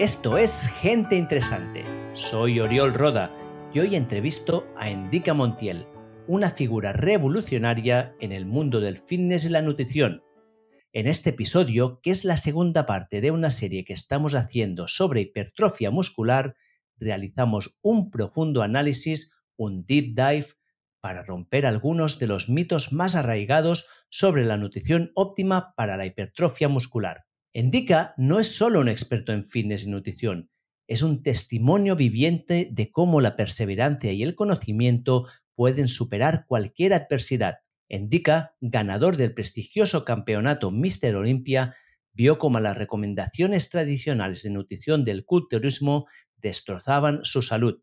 Esto es Gente Interesante. Soy Oriol Roda y hoy entrevisto a Endica Montiel, una figura revolucionaria en el mundo del fitness y la nutrición. En este episodio, que es la segunda parte de una serie que estamos haciendo sobre hipertrofia muscular, realizamos un profundo análisis, un deep dive, para romper algunos de los mitos más arraigados sobre la nutrición óptima para la hipertrofia muscular. Endica no es solo un experto en fitness y nutrición, es un testimonio viviente de cómo la perseverancia y el conocimiento pueden superar cualquier adversidad. Endica, ganador del prestigioso campeonato Mister Olympia, vio cómo las recomendaciones tradicionales de nutrición del culturismo destrozaban su salud.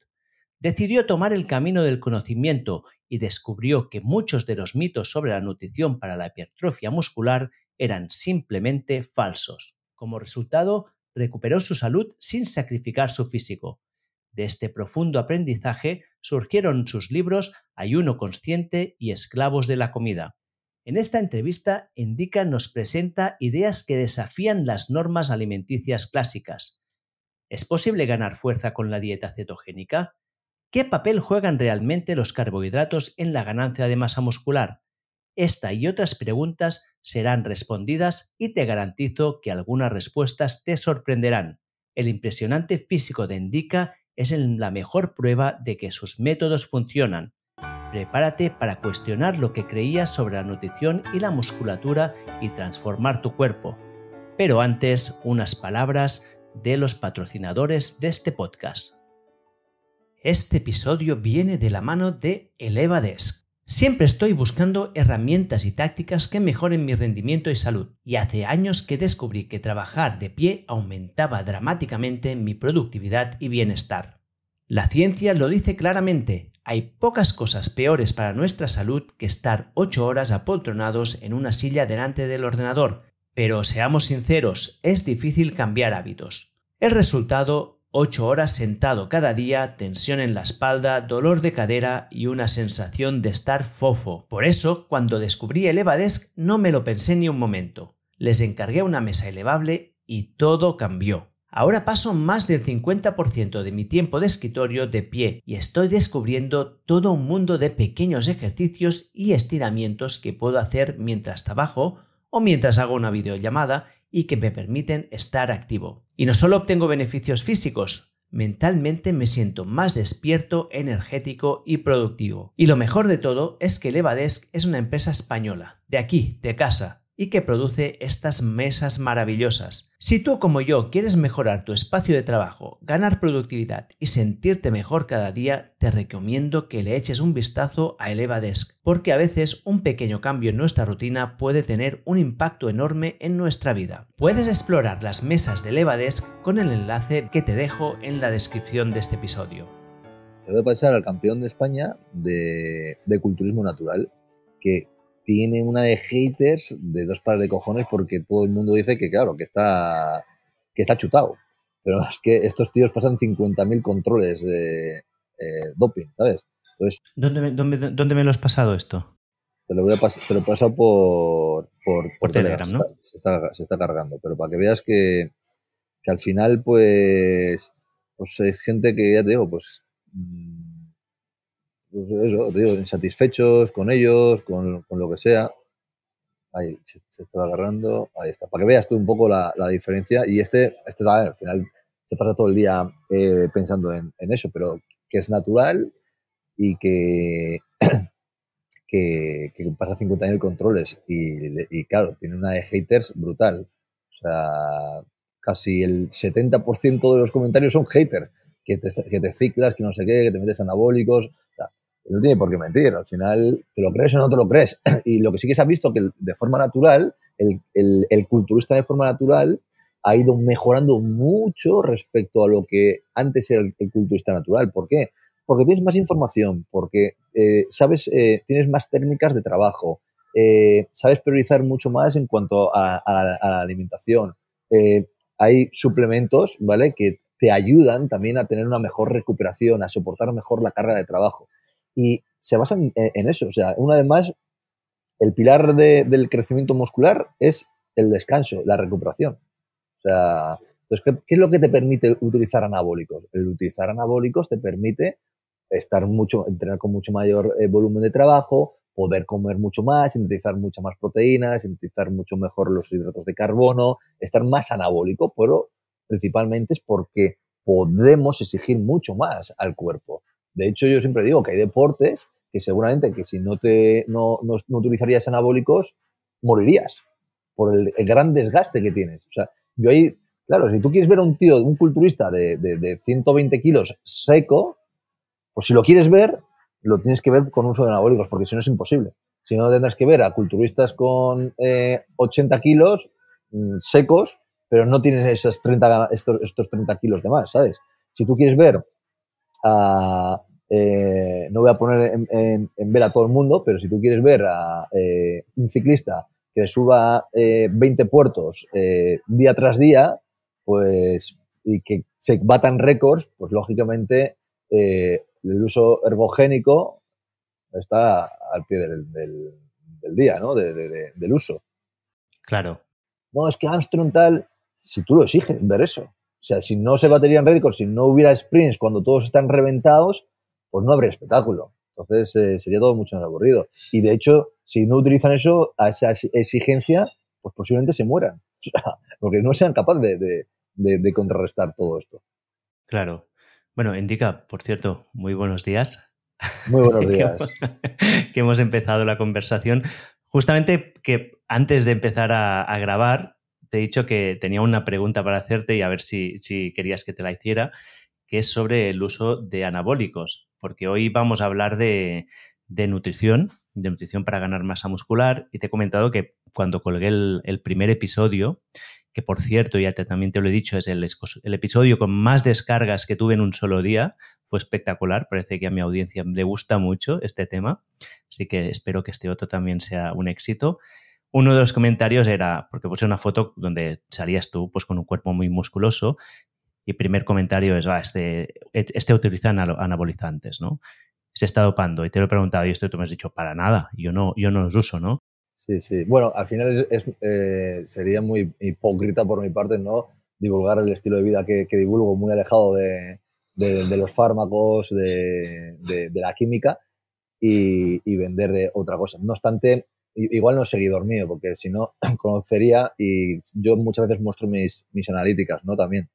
Decidió tomar el camino del conocimiento y descubrió que muchos de los mitos sobre la nutrición para la hipertrofia muscular eran simplemente falsos. Como resultado, recuperó su salud sin sacrificar su físico. De este profundo aprendizaje surgieron sus libros Ayuno Consciente y Esclavos de la Comida. En esta entrevista, Indica nos presenta ideas que desafían las normas alimenticias clásicas. ¿Es posible ganar fuerza con la dieta cetogénica? ¿Qué papel juegan realmente los carbohidratos en la ganancia de masa muscular? Esta y otras preguntas serán respondidas y te garantizo que algunas respuestas te sorprenderán. El impresionante físico de Indica es la mejor prueba de que sus métodos funcionan. Prepárate para cuestionar lo que creías sobre la nutrición y la musculatura y transformar tu cuerpo. Pero antes, unas palabras de los patrocinadores de este podcast. Este episodio viene de la mano de ElevaDesk Siempre estoy buscando herramientas y tácticas que mejoren mi rendimiento y salud, y hace años que descubrí que trabajar de pie aumentaba dramáticamente mi productividad y bienestar. La ciencia lo dice claramente, hay pocas cosas peores para nuestra salud que estar 8 horas apoltronados en una silla delante del ordenador, pero seamos sinceros, es difícil cambiar hábitos. El resultado 8 horas sentado cada día, tensión en la espalda, dolor de cadera y una sensación de estar fofo. Por eso, cuando descubrí el Evadesk no me lo pensé ni un momento. Les encargué una mesa elevable y todo cambió. Ahora paso más del 50% de mi tiempo de escritorio de pie y estoy descubriendo todo un mundo de pequeños ejercicios y estiramientos que puedo hacer mientras trabajo o mientras hago una videollamada y que me permiten estar activo. Y no solo obtengo beneficios físicos, mentalmente me siento más despierto, energético y productivo. Y lo mejor de todo es que Levadesk es una empresa española, de aquí, de casa, y que produce estas mesas maravillosas. Si tú como yo quieres mejorar tu espacio de trabajo, ganar productividad y sentirte mejor cada día, te recomiendo que le eches un vistazo a ElevaDesk, porque a veces un pequeño cambio en nuestra rutina puede tener un impacto enorme en nuestra vida. Puedes explorar las mesas de ElevaDesk con el enlace que te dejo en la descripción de este episodio. Le voy a pasar al campeón de España de, de culturismo natural, que tiene una de haters de dos pares de cojones porque todo el mundo dice que, claro, que está, que está chutado. Pero es que estos tíos pasan 50.000 controles de eh, doping, ¿sabes? Entonces, ¿Dónde, dónde, ¿Dónde, me lo has pasado esto? Te lo, voy a te lo he pasado por, por, Telegram, ¿no? Se está, se está, cargando, pero para que veas que, que al final, pues, pues hay gente que, ya te digo, pues mm, pues insatisfechos con ellos, con, lo que sea. Ahí se, está agarrando, ahí está. Para que veas tú un poco la, diferencia. Y este, este al final se pasa todo el día eh, pensando en, eso, pero que es natural y que, que, pasa 50 controles. Y, y claro, tiene una de haters brutal. O sea, casi el 70% de los comentarios son haters. Que te, que te ciclas, que no sé qué, que te metes anabólicos no tiene por qué mentir. Al final, te lo crees o no te lo crees. Y lo que sí que se ha visto que de forma natural, el, el, culturista de forma natural ha ido mejorando mucho respecto a lo que antes era el, culturista natural. ¿Por qué? Porque tienes más información, porque eh, sabes, eh, tienes más técnicas de trabajo, eh, sabes priorizar mucho más en cuanto a, la alimentación. hay suplementos, ¿vale? Que te ayudan también a tener una mejor recuperación, a soportar mejor la carga de trabajo y se basa en, eso. O sea, una vez más, el pilar del crecimiento muscular es el descanso, la recuperación. O sea, Entonces, ¿qué, es lo que te permite utilizar anabólicos? El utilizar anabólicos te permite estar mucho, tener con mucho mayor eh, volumen de trabajo, poder comer mucho más, sintetizar mucha más proteínas, sintetizar mucho mejor los hidratos de carbono, estar más anabólico, pero principalmente es porque podemos exigir mucho más al cuerpo. De hecho, yo siempre digo que hay deportes que seguramente que si no, te, no, no, utilizarías anabólicos, morirías por el, gran desgaste que tienes. O sea, yo ahí, claro, si tú quieres ver a un tío, un culturista de, de, 120 kilos seco, pues si lo quieres ver, lo tienes que ver con uso de anabólicos, porque si no es imposible. Si no, tendrás que ver a culturistas con 80 eh, kilos mm, secos, pero no tienen esas 30, estos, estos 30 kilos de más, ¿sabes? Si tú quieres ver a, eh, no voy a poner en, ver a todo el mundo, pero si tú quieres ver a eh, un ciclista que suba 20 eh, puertos día tras día, pues y que se batan récords, pues lógicamente el uso ergogénico está al pie del, día, ¿no? del uso. Claro. No, es que Armstrong tal, si tú lo exiges, ver eso. O sea, si no se baterían récords, si no hubiera sprints cuando todos están reventados, pues no habría espectáculo. Entonces eh, sería todo mucho más aburrido. Y de hecho, si no utilizan eso, a esa exigencia, pues posiblemente se mueran. porque no sean capaces de, contrarrestar todo esto. Claro. Bueno, Indica, por cierto, muy buenos días. Muy buenos días. que, hemos, empezado la conversación. Justamente que antes de empezar a, grabar, te he dicho que tenía una pregunta para hacerte y a ver si, si querías que te la hiciera, que es sobre el uso de anabólicos porque hoy vamos a hablar de, nutrición, de nutrición para ganar masa muscular, y te he comentado que cuando colgué el, primer episodio, que por cierto, ya también te lo he dicho, es el, el, episodio con más descargas que tuve en un solo día, fue espectacular, parece que a mi audiencia le gusta mucho este tema, así que espero que este otro también sea un éxito. Uno de los comentarios era, porque puse una foto donde salías tú pues con un cuerpo muy musculoso y primer comentario es, va, este, este utiliza anabolizantes, ¿no? Se está dopando. Y te lo he preguntado y esto tú me has dicho, para nada, yo no, yo no los uso, ¿no? Sí, sí. Bueno, al final es, eh, sería muy hipócrita por mi parte, ¿no? Divulgar el estilo de vida que, divulgo, muy alejado de, los fármacos, de, la química y, y vender otra cosa. No obstante, igual no es seguidor mío, porque si no, conocería y yo muchas veces muestro mis, mis analíticas, ¿no? También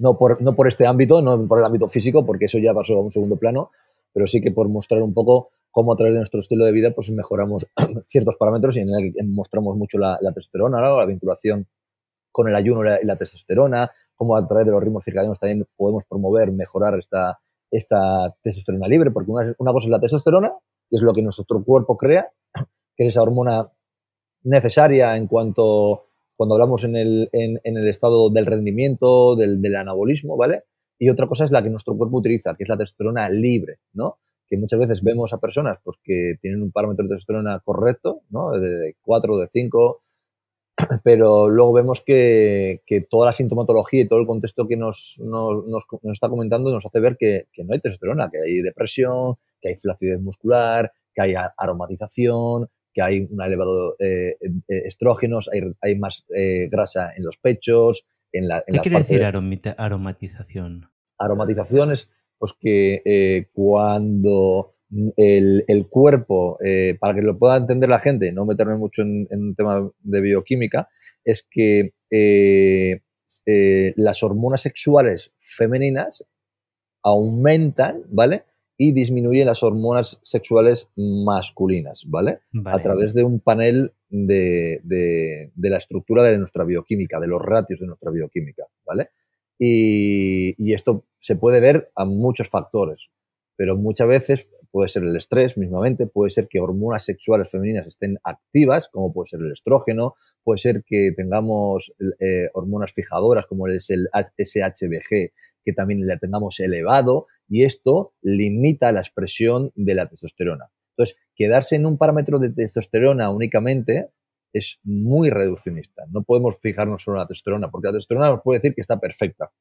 no por, no por este ámbito, no por el ámbito físico, porque eso ya pasó a un segundo plano, pero sí que por mostrar un poco cómo a través de nuestro estilo de vida pues mejoramos ciertos parámetros y en el que mostramos mucho la, testosterona, la vinculación con el ayuno y la, testosterona, cómo a través de los ritmos circadianos también podemos promover, mejorar esta, esta testosterona libre, porque una, una cosa es la testosterona, que es lo que nuestro cuerpo crea, esa hormona necesaria en cuanto cuando hablamos en el, en, el estado del rendimiento, del, del, anabolismo, ¿vale? Y otra cosa es la que nuestro cuerpo utiliza, que es la testosterona libre, ¿no? Que muchas veces vemos a personas pues, que tienen un parámetro de testosterona correcto, ¿no? De 4 o de 5, pero luego vemos que, que, toda la sintomatología y todo el contexto que nos, nos, nos, está comentando nos hace ver que, no hay testosterona, que hay depresión, que hay flacidez muscular, que hay aromatización, que hay un elevado eh, eh, estrógenos, hay, más eh, grasa en los pechos, en la... ¿Qué quiere decir aromatización? Aromatización es pues que cuando el, cuerpo, para que lo pueda entender la gente, no meterme mucho en, en un tema de bioquímica, es que las hormonas sexuales femeninas aumentan, ¿vale? Y disminuye las hormonas sexuales masculinas, ¿vale? A través de un panel de, la estructura de nuestra bioquímica, de los ratios de nuestra bioquímica, ¿vale? Y, esto se puede ver a muchos factores, pero muchas veces puede ser el estrés mismamente, puede ser que hormonas sexuales femeninas estén activas, como puede ser el estrógeno, puede ser que tengamos eh, hormonas fijadoras, como es el SHBG, que también la tengamos elevado y esto limita la expresión de la testosterona. Entonces, quedarse en un parámetro de testosterona únicamente es muy reduccionista. No podemos fijarnos solo en la testosterona, porque la testosterona nos puede decir que está perfecta.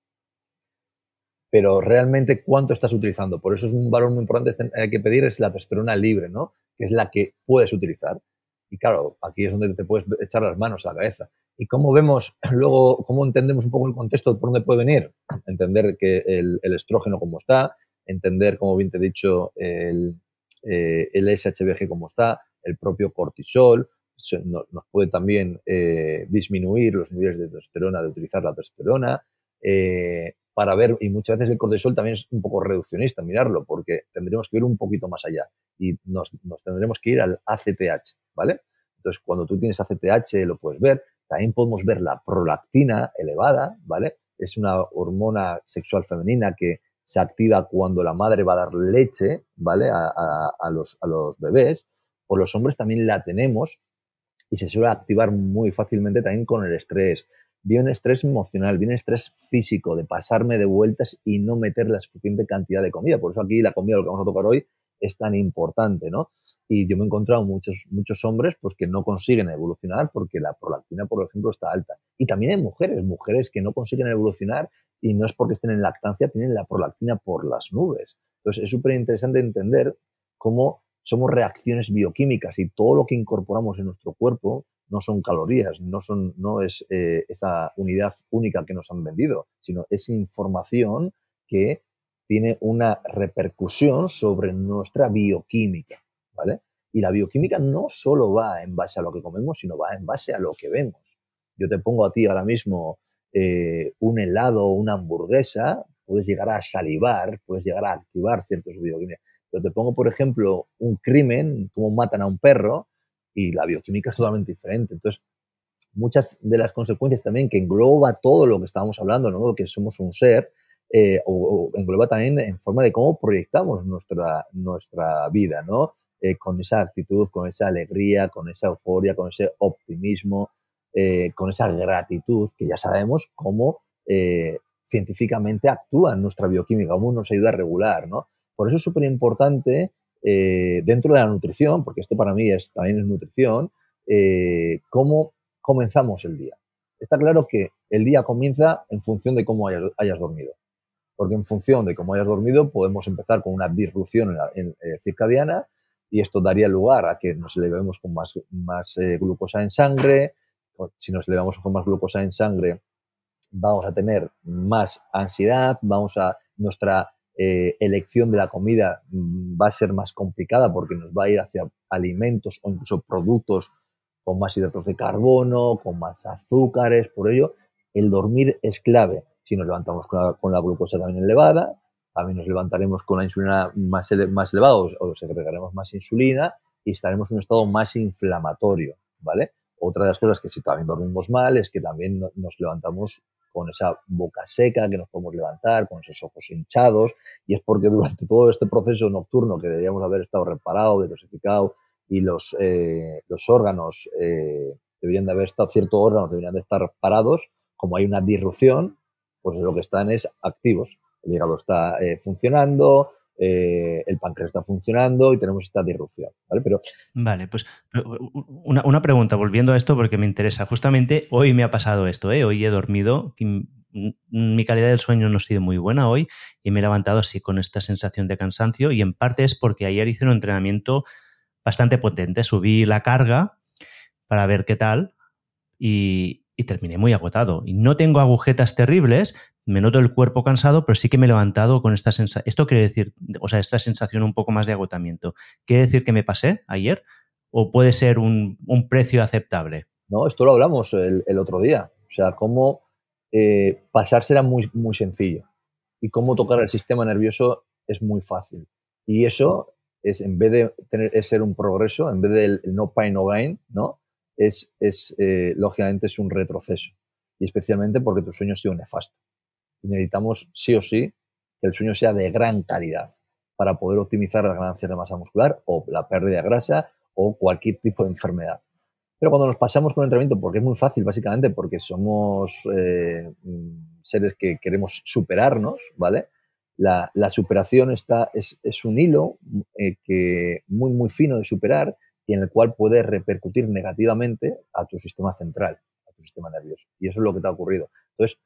Pero realmente, ¿cuánto estás utilizando? Por eso es un valor muy importante que hay que pedir es la testosterona libre, ¿no? Que es la que puedes utilizar. Y claro, aquí es donde te puedes echar las manos a la cabeza. ¿Y cómo vemos luego, cómo entendemos un poco el contexto por dónde puede venir? Entender que el, estrógeno como está, entender, como bien te he dicho, el, eh, SHBG como está, el propio cortisol, nos puede también eh, disminuir los niveles de testosterona, de utilizar la testosterona, eh, para ver, y muchas veces el cortisol también es un poco reduccionista, mirarlo, porque tendremos que ir un poquito más allá y nos, tendremos que ir al ACTH, ¿vale? Entonces, cuando tú tienes ACTH, lo puedes ver. También podemos ver la prolactina elevada, ¿vale? Es una hormona sexual femenina que se activa cuando la madre va a dar leche, ¿vale? A, los, a los bebés. Por los hombres también la tenemos y se suele activar muy fácilmente también con el estrés. Viene estrés emocional, viene estrés físico, de pasarme de vueltas y no meter la suficiente cantidad de comida. Por eso aquí la comida, lo que vamos a tocar hoy, es tan importante, ¿no? Y yo me he encontrado muchos, muchos hombres pues, que no consiguen evolucionar porque la prolactina, por ejemplo, está alta. Y también hay mujeres, mujeres que no consiguen evolucionar y no es porque estén en lactancia, tienen la prolactina por las nubes. Entonces, es súper interesante entender cómo somos reacciones bioquímicas y todo lo que incorporamos en nuestro cuerpo no son calorías, no, son, no es eh, esa unidad única que nos han vendido, sino es información que tiene una repercusión sobre nuestra bioquímica, ¿vale? Y la bioquímica no solo va en base a lo que comemos, sino va en base a lo que vemos. Yo te pongo a ti ahora mismo eh, un helado o una hamburguesa, puedes llegar a salivar, puedes llegar a activar ciertos bioquímicos. Pero te pongo, por ejemplo, un crimen, cómo matan a un perro, y la bioquímica es totalmente diferente. Entonces, muchas de las consecuencias también que engloba todo lo que estábamos hablando, ¿no? que somos un ser, eh, o, engloba también en forma de cómo proyectamos nuestra, nuestra vida, ¿no? Eh, con esa actitud, con esa alegría, con esa euforia, con ese optimismo, eh, con esa gratitud, que ya sabemos cómo científicamente actúa en nuestra bioquímica, cómo nos ayuda a regular, ¿no? Por eso es súper importante eh, dentro de la nutrición, porque esto para mí es, también es nutrición, eh, cómo comenzamos el día. Está claro que el día comienza en función de cómo hayas, dormido. Porque en función de cómo hayas dormido podemos empezar con una disrupción en, eh, circadiana y esto daría lugar a que nos elevemos con más, más glucosa en sangre. Si nos elevamos con más glucosa en sangre, vamos a tener más ansiedad, vamos a nuestra eh, elección de la comida mm, va a ser más complicada porque nos va a ir hacia alimentos o incluso productos con más hidratos de carbono, con más azúcares. Por ello, el dormir es clave. Si nos levantamos con la, glucosa también elevada, también nos levantaremos con la insulina más, más elevada o segregaremos más insulina y estaremos en un estado más inflamatorio, ¿vale? Otra de las cosas que si también dormimos mal es que también nos levantamos con esa boca seca que nos podemos levantar, con esos ojos hinchados, y es porque durante todo este proceso nocturno que deberíamos haber estado reparado, detoxificado, y los, eh, los órganos eh, deberían de haber estado, ciertos órganos deberían de estar parados, como hay una disrupción, pues lo que están es activos. El hígado está eh, funcionando, eh, el páncreas está funcionando y tenemos esta disrupción. ¿vale? Pero, vale, pues una, una, pregunta, volviendo a esto porque me interesa. Justamente hoy me ha pasado esto, ¿eh? hoy he dormido, mi calidad del sueño no ha sido muy buena hoy y me he levantado así con esta sensación de cansancio y en parte es porque ayer hice un entrenamiento bastante potente, subí la carga para ver qué tal y, terminé muy agotado. Y no tengo agujetas terribles, me noto el cuerpo cansado, pero sí que me he levantado con esta sensación. Esto quiere decir, o sea, esta sensación un poco más de agotamiento. ¿Quiere decir que me pasé ayer? ¿O puede ser un, precio aceptable? No, esto lo hablamos el, otro día. O sea, cómo eh, pasar será muy, muy sencillo. Y cómo tocar el sistema nervioso es muy fácil. Y eso es, en vez de tener, es ser un progreso, en vez del no pain, no gain, ¿no? Es, es eh, lógicamente, es un retroceso. Y especialmente porque tu sueño ha sido nefasto necesitamos sí o sí que el sueño sea de gran calidad para poder optimizar las ganancias de masa muscular o la pérdida de grasa o cualquier tipo de enfermedad. Pero cuando nos pasamos con el entrenamiento, porque es muy fácil básicamente, porque somos eh, seres que queremos superarnos, ¿vale? La, superación está, es, un hilo eh, que muy, muy fino de superar y en el cual puede repercutir negativamente a tu sistema central, a tu sistema nervioso. Y eso es lo que te ha ocurrido. Entonces,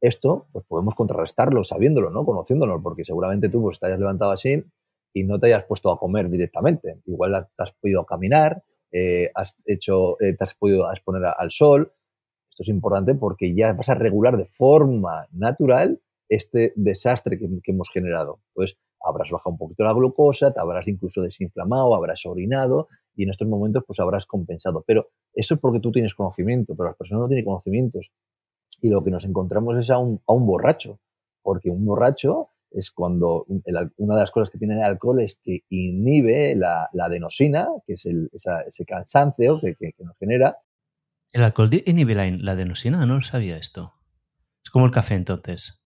esto, pues podemos contrarrestarlo sabiéndolo, ¿no? Conociéndolo, porque seguramente tú pues, te hayas levantado así y no te hayas puesto a comer directamente. Igual te has podido caminar, eh, has hecho, eh, te has podido exponer al sol. Esto es importante porque ya vas a regular de forma natural este desastre que, hemos generado. Entonces, habrás bajado un poquito la glucosa, te habrás incluso desinflamado, habrás orinado y en estos momentos pues habrás compensado. Pero eso es porque tú tienes conocimiento, pero las personas no tienen conocimientos. Y lo que nos encontramos es a un, a un borracho, porque un borracho es cuando una de las cosas que tiene el alcohol es que inhibe la, adenosina, que es ese cansancio que, nos genera. ¿El alcohol inhibe la, adenosina? No lo sabía esto. Es como el café entonces.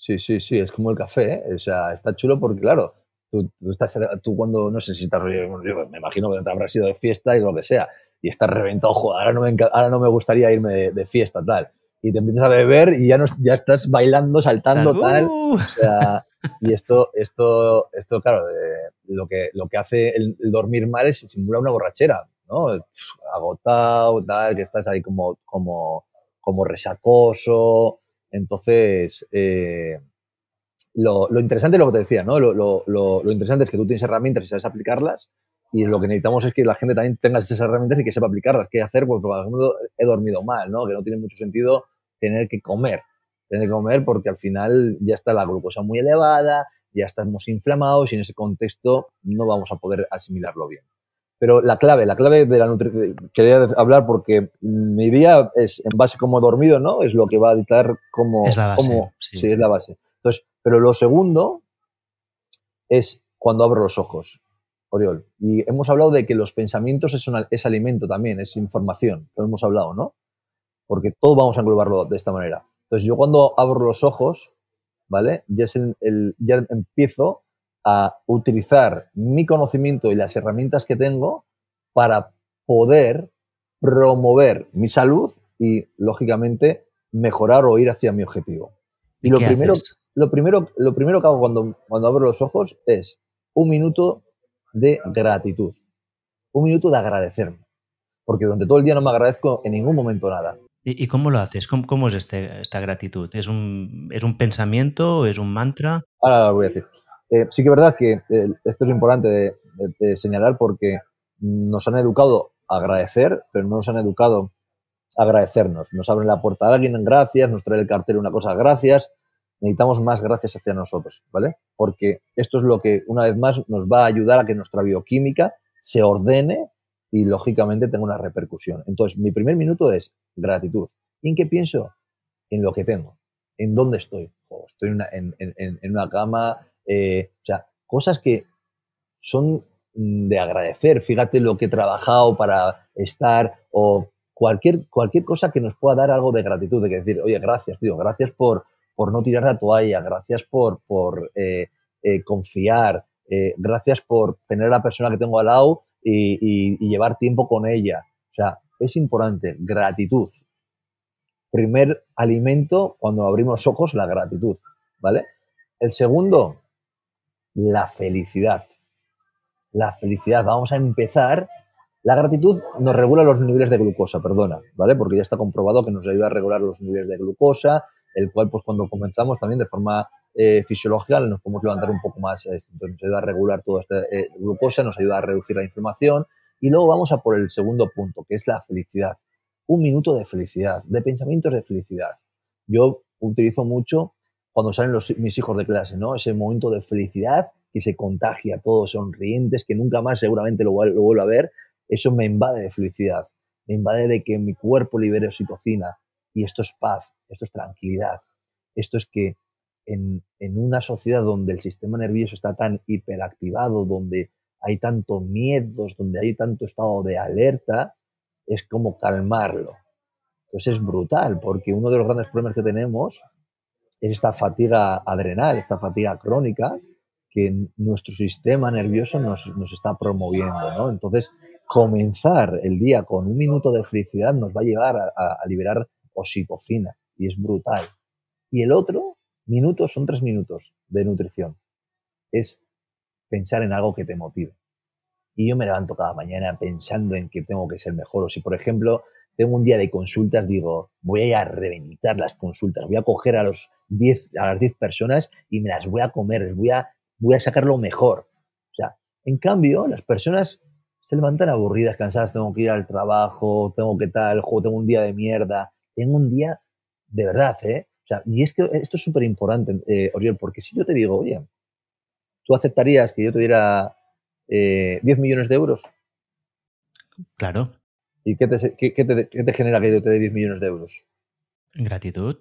Sí, sí, sí, es como el café. ¿eh? O sea, está chulo porque, claro, tú, estás, tú cuando, no sé si estás, me imagino que te habrás ido de fiesta y lo que sea, y estás reventado, joder, ahora no me, ahora no me gustaría irme de, de fiesta, tal y te empiezas a beber y ya, no, ya estás bailando, saltando, tal. O sea, y esto, esto, esto claro, lo, que, lo que hace el, dormir mal es simular una borrachera, ¿no? Agotado, tal, que estás ahí como, como, como resacoso. Entonces, eh, lo, interesante es lo que te decía, ¿no? Lo, interesante es que tú tienes herramientas y sabes aplicarlas y lo que necesitamos es que la gente también tenga esas herramientas y que sepa aplicarlas. ¿Qué hacer? Pues, por ejemplo, he dormido mal, ¿no? Que no tiene mucho sentido tener que comer. Tener que comer porque al final ya está la glucosa muy elevada, ya estamos inflamados y en ese contexto no vamos a poder asimilarlo bien. Pero la clave, la clave de la nutrición, quería hablar porque mi día es en base como dormido, ¿no? Es lo que va a dictar cómo... Es la base. sí. es la base. Entonces, pero lo segundo es cuando abro los ojos, Oriol. Y hemos hablado de que los pensamientos es, es alimento también, es información, lo hemos hablado, ¿no? porque todo vamos a englobarlo de esta manera. Entonces, yo cuando abro los ojos, ¿vale? Ya, es el, ya empiezo a utilizar mi conocimiento y las herramientas que tengo para poder promover mi salud y, lógicamente, mejorar o ir hacia mi objetivo. Y, lo, primero, lo, primero, lo primero que hago cuando, cuando abro los ojos es un minuto de gratitud, un minuto de agradecerme, porque durante todo el día no me agradezco en ningún momento nada. ¿Y, cómo lo haces? ¿Cómo, es este, esta gratitud? ¿Es un, ¿Es un pensamiento? ¿Es un mantra? Ahora lo voy a decir. Eh, sí que es verdad que eh, esto es importante de, señalar porque nos han educado a agradecer, pero no nos han educado a agradecernos. Nos abren la puerta a alguien, gracias, nos trae el cartel una cosa, gracias. Necesitamos más gracias hacia nosotros, ¿vale? Porque esto es lo que, una vez más, nos va a ayudar a que nuestra bioquímica se ordene y lógicamente tengo una repercusión. Entonces, mi primer minuto es gratitud. ¿Y en qué pienso? En lo que tengo, en dónde estoy. estoy en una, cama, eh, o sea, cosas que son de agradecer. Fíjate lo que he trabajado para estar o cualquier, cualquier cosa que nos pueda dar algo de gratitud, de que decir, oye, gracias, tío, gracias por, por no tirar la toalla, gracias por, por eh, eh, confiar, gracias por tener a la persona que tengo al lado y, llevar tiempo con ella. O sea, es importante, gratitud. Primer alimento cuando abrimos ojos, la gratitud, ¿vale? El segundo, la felicidad. La felicidad. Vamos a empezar. La gratitud nos regula los niveles de glucosa, perdona, ¿vale? Porque ya está comprobado que nos ayuda a regular los niveles de glucosa, el cual, pues cuando comenzamos también de forma eh, fisiológica nos podemos levantar un poco más. Entonces nos ayuda a regular toda esta eh, glucosa, nos ayuda a reducir la inflamación. Y luego vamos a por el segundo punto, que es la felicidad. Un minuto de felicidad, de pensamientos de felicidad. Yo utilizo mucho cuando salen los, mis hijos de clase, ¿no? Ese momento de felicidad que se contagia todos sonrientes, que nunca más seguramente lo, lo vuelvo a ver. Eso me invade de felicidad. Me invade de que mi cuerpo libere oxitocina. Y esto es paz, esto es tranquilidad. Esto es que en, una sociedad donde el sistema nervioso está tan hiperactivado, donde hay tanto miedos, donde hay tanto estado de alerta, es como calmarlo. Entonces es brutal, porque uno de los grandes problemas que tenemos esta fatiga adrenal, esta fatiga crónica que nuestro sistema nervioso nos, está promoviendo. Entonces, comenzar el día con un minuto de felicidad nos va a llevar a, a liberar oxitocina y es brutal. Y el otro Minutos son tres minutos de nutrición. Es pensar en algo que te motive. Y yo me levanto cada mañana pensando en que tengo que ser mejor. O si, por ejemplo, tengo un día de consultas, digo, voy a ir a reventar las consultas, voy a coger a, los a las 10 personas y me las voy a comer, voy a, voy a sacar lo mejor. O sea, en cambio, las personas se levantan aburridas, cansadas, tengo que ir al trabajo, tengo que tal, tengo un día de mierda. tengo un día de verdad, ¿eh? O sea, y es que esto es súper importante, eh, Oriol, porque si yo te digo, oye, ¿tú aceptarías que yo te diera 10 eh, millones de euros? Claro. ¿Y qué te, qué, te, genera que yo te dé 10 millones de euros? Gratitud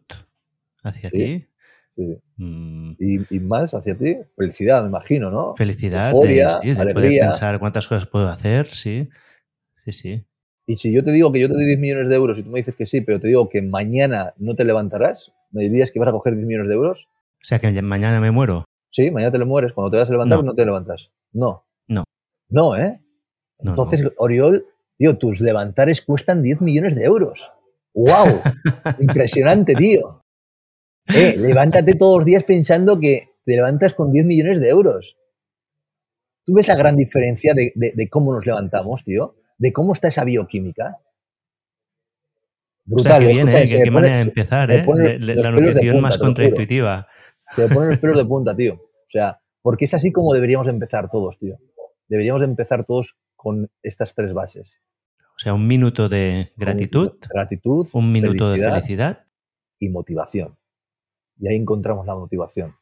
hacia ti. Sí. Mm. Y, más hacia ti, felicidad, me imagino, ¿no? Felicidad, Euforia, de, alegría. pensar cuántas cosas puedo hacer, sí. Sí, sí. Y si yo te digo que yo te doy 10 millones de euros y tú me dices que sí, pero te digo que mañana no te levantarás, ¿me dirías que vas a coger 10 millones de euros? O sea, que mañana me muero. Sí, mañana te lo mueres. Cuando te vas a levantar, no, te levantas. No. No. No, ¿eh? Entonces, Oriol, tío, tus levantares cuestan 10 millones de euros. ¡Wow! Impresionante, tío. Eh, levántate todos los días pensando que te levantas con 10 millones de euros. ¿Tú ves la gran diferencia de, cómo nos levantamos, tío? ¿De cómo está esa bioquímica? Brutal. O sea, ¿eh? qué manera de empezar, ¿eh? la nutrición más contraintuitiva. Se me ponen los pelos de punta, tío. O sea, porque es así como deberíamos empezar todos, tío. Deberíamos empezar todos con estas tres bases. O sea, un minuto de gratitud. gratitud. Un minuto de felicidad. Y motivación. Y ahí encontramos la motivación.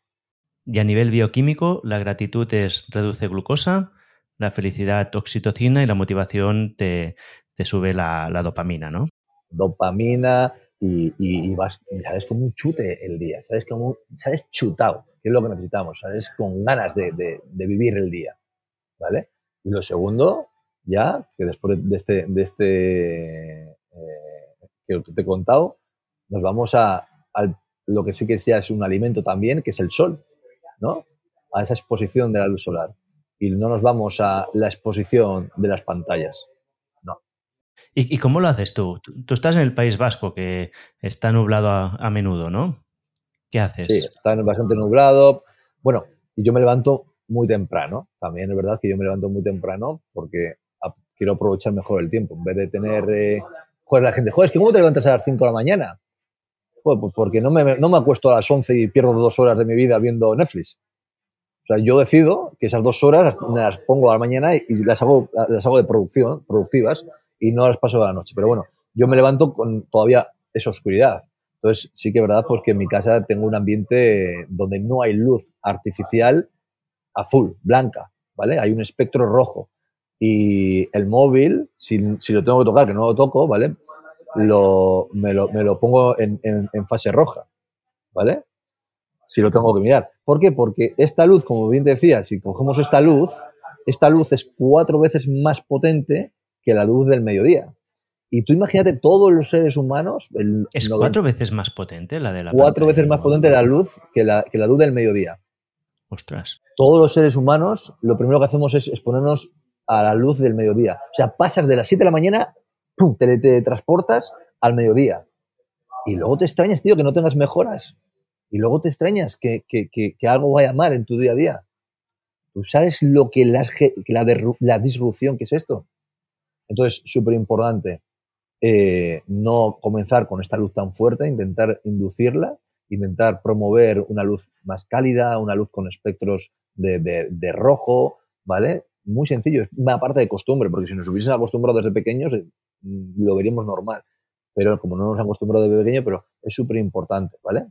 Y a nivel bioquímico, la gratitud es reduce glucosa, la felicidad oxitocina y la motivación te, sube la, dopamina, ¿no? Dopamina y, y, vas, sabes, como un chute el día, sabes, como, sabes chutado, que es lo que necesitamos, sabes, con ganas de, vivir el día, ¿vale? Y lo segundo, ya, que después de este, de este eh, que te he contado, nos vamos a, lo que sí que sea es un alimento también, que es el sol, ¿no? A esa exposición de la luz solar. Y no nos vamos a la exposición de las pantallas. No. ¿Y, cómo lo haces tú? tú? estás en el País Vasco, que está nublado a, menudo, ¿no? ¿Qué haces? Sí, está bastante nublado. Bueno, y yo me levanto muy temprano. También es verdad que yo me levanto muy temprano porque quiero aprovechar mejor el tiempo. En vez de tener... Eh, joder, la gente, joder, es que ¿cómo te levantas a las 5 de la mañana? Pues, porque no me, no me acuesto a las 11 y pierdo dos horas de mi vida viendo Netflix. O sea, yo decido que esas dos horas las, pongo a la mañana y, las, hago, las hago de producción, productivas, y no las paso a la noche. Pero bueno, yo me levanto con todavía esa oscuridad. Entonces, sí que es verdad pues, que en mi casa tengo un ambiente donde no hay luz artificial azul, blanca, ¿vale? Hay un espectro rojo. Y el móvil, si, si lo tengo que tocar, que no lo toco, ¿vale? lo, me, lo, me lo pongo en, en, fase roja, ¿vale? Si lo tengo que mirar. ¿Por qué? Porque esta luz, como bien te decía, si cogemos esta luz, esta luz es cuatro veces más potente que la luz del mediodía. Y tú imagínate todos los seres humanos. es cuatro veces más potente la de la. Cuatro veces más potente la luz que la, que la luz del mediodía. Ostras. Todos los seres humanos, lo primero que hacemos es exponernos a la luz del mediodía. O sea, pasas de las 7 de la mañana ¡pum! Te, transportas al mediodía. Y luego te extrañas, tío, que no tengas mejoras. Y luego te extrañas que, algo vaya mal en tu día a día. ¿Tú sabes lo que la, la, disrupción que es esto? Entonces, súper importante eh, no comenzar con esta luz tan fuerte, intentar inducirla, intentar promover una luz más cálida, una luz con espectros de, de rojo, ¿vale? Muy sencillo, es una parte de costumbre, porque si nos hubiesen acostumbrado desde pequeños, eh, Mm, lo veríamos normal. Pero como no nos han acostumbrado de pequeño, pero es súper importante, ¿vale?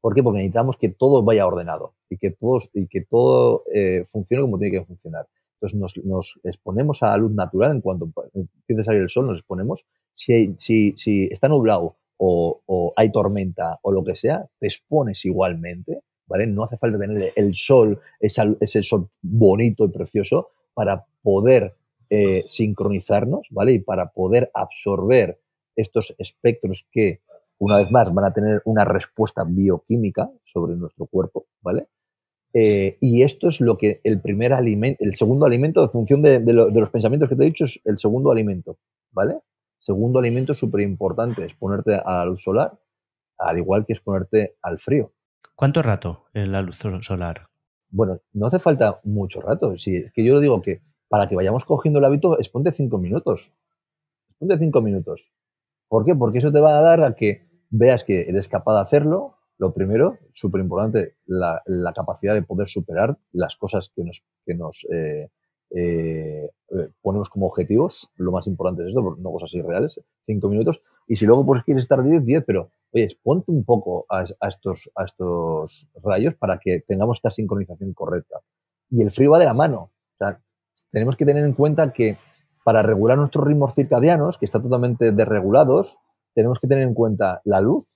¿Por qué? Porque necesitamos que todo vaya ordenado y que, todos, y que todo eh, funcione como tiene que funcionar. Entonces nos, exponemos a la luz natural en cuanto empieza a salir el sol, nos exponemos. Si, si, si está nublado o, hay tormenta o lo que sea, te expones igualmente, ¿vale? No hace falta tener el sol, ese, ese sol bonito y precioso para poder eh, sincronizarnos, ¿vale? Y para poder absorber estos espectros que, una vez más, van a tener una respuesta bioquímica sobre nuestro cuerpo, ¿vale? Eh, y esto es lo que el primer alimento, el segundo alimento, en función de, los pensamientos que te he dicho, es el segundo alimento, ¿vale? Segundo alimento súper importante, es ponerte a la luz solar, al igual que es ponerte al frío. ¿Cuánto rato en la luz solar? Bueno, no hace falta mucho rato. Si es que yo digo que para que vayamos cogiendo el hábito, exponte cinco minutos. Exponte cinco minutos. ¿Por qué? Porque eso te va a dar a que veas que eres capaz de hacerlo. Lo primero, súper importante, la, capacidad de poder superar las cosas que nos, que nos eh, eh, ponemos como objetivos. Lo más importante es esto, no cosas irreales. Cinco minutos. Y si luego pues quieres estar 10, 10, pero oye, ponte un poco a, estos, a estos rayos para que tengamos esta sincronización correcta. Y el frío va de la mano. O sea, tenemos que tener en cuenta que para regular nuestros ritmos circadianos, que están totalmente desregulados, tenemos que tener en cuenta la luz,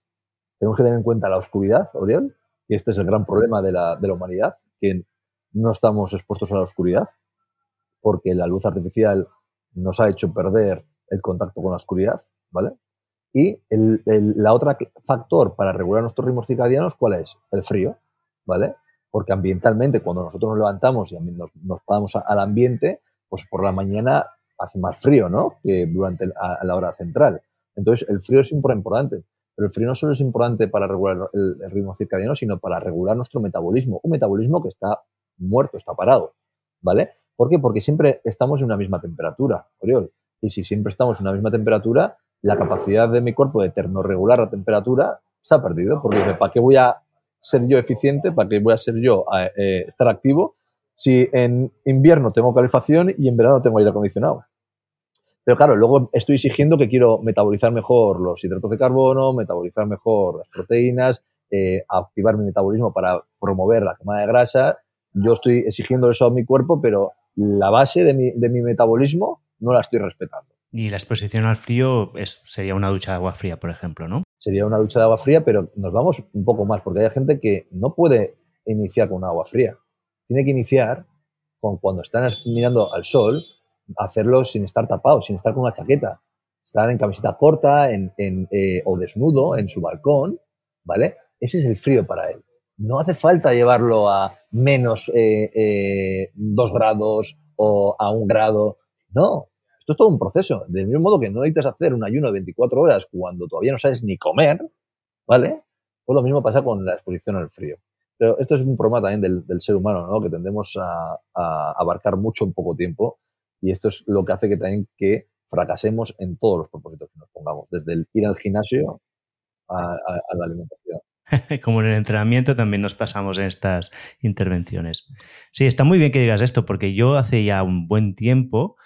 tenemos que tener en cuenta la oscuridad, Oriol, y este es el gran problema de la, de la humanidad, que no estamos expuestos a la oscuridad, porque la luz artificial nos ha hecho perder el contacto con la oscuridad, ¿vale? Y el, la otra factor para regular nuestros ritmos circadianos, ¿cuál es? El frío, ¿vale? Porque ambientalmente, cuando nosotros nos levantamos y nos, nos paramos al ambiente, pues por la mañana hace más frío, ¿no? Que durante la hora central. Entonces, el frío es importante. Pero el frío no solo es importante para regular el, el, ritmo circadiano, sino para regular nuestro metabolismo. Un metabolismo que está muerto, está parado, ¿vale? ¿Por qué? Porque siempre estamos en una misma temperatura, Oriol. Y si siempre estamos en una misma temperatura, la capacidad de mi cuerpo de termorregular la temperatura se ha perdido. Porque ¿para qué voy a ser yo eficiente? ¿Para qué voy a ser yo eh, estar activo si en invierno tengo calefacción y en verano tengo aire acondicionado? Pero claro, luego estoy exigiendo que quiero metabolizar mejor los hidratos de carbono, metabolizar mejor las proteínas, eh, activar mi metabolismo para promover la quema de grasa. Yo estoy exigiendo eso a mi cuerpo, pero la base de mi, de mi metabolismo no la estoy respetando. Y la exposición al frío es, sería una ducha de agua fría, por ejemplo, ¿no? Sería una ducha de agua fría, pero nos vamos un poco más, porque hay gente que no puede iniciar con agua fría. Tiene que iniciar con cuando están mirando al sol, hacerlo sin estar tapado, sin estar con una chaqueta. Estar en camiseta corta en, en, eh, o desnudo en su balcón, ¿vale? Ese es el frío para él. No hace falta llevarlo a menos eh, eh, dos grados o a un grado. No, esto es todo un proceso. Del mismo modo que no necesitas hacer un ayuno de 24 horas cuando todavía no sabes ni comer, ¿vale? Pues lo mismo pasa con la exposición al frío. Pero esto es un problema también del, ser humano, ¿no? Que tendemos a, abarcar mucho en poco tiempo y esto es lo que hace que también que fracasemos en todos los propósitos que nos pongamos, desde el ir al gimnasio a, a la alimentación. Como en el entrenamiento también nos pasamos en estas intervenciones. Sí, está muy bien que digas esto, porque yo hace ya un buen tiempo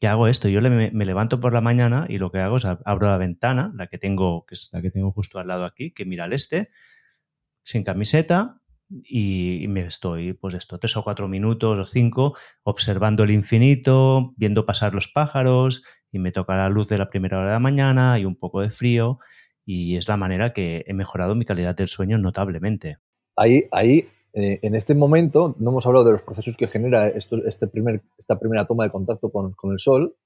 que hago esto. Yo me, levanto por la mañana y lo que hago es abro la ventana, la que tengo, que es la que tengo justo al lado aquí, que mira al este, sin camiseta, y me estoy, pues esto, tres o cuatro minutos o cinco, observando el infinito, viendo pasar los pájaros, y me toca la luz de la primera hora de la mañana y un poco de frío, y es la manera que he mejorado mi calidad del sueño notablemente. Ahí, ahí eh, en este momento, no hemos hablado de los procesos que genera esto, este primer, esta primera toma de contacto con, con el sol,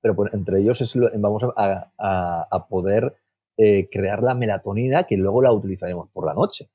pero entre ellos es, vamos a, a, poder eh, crear la melatonina que luego la utilizaremos por la noche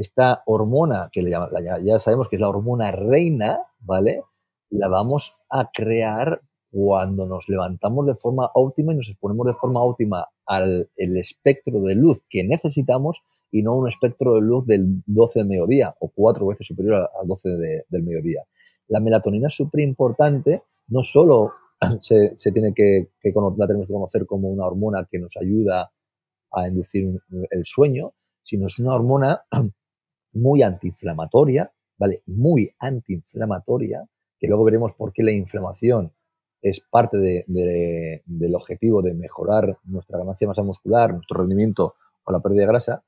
esta hormona, que ya sabemos que es la hormona reina, ¿vale? La vamos a crear cuando nos levantamos de forma óptima y nos exponemos de forma óptima al el espectro de luz que necesitamos y no un espectro de luz del 12 del mediodía o cuatro veces superior al 12 del mediodía. La melatonina es súper importante, no solo se, tiene que, la tenemos que conocer como una hormona que nos ayuda a inducir el sueño, sino es una hormona muy antiinflamatoria, ¿vale? Muy antiinflamatoria, que luego veremos por qué la inflamación es parte del objetivo de mejorar nuestra ganancia de masa muscular, nuestro rendimiento o la pérdida de grasa,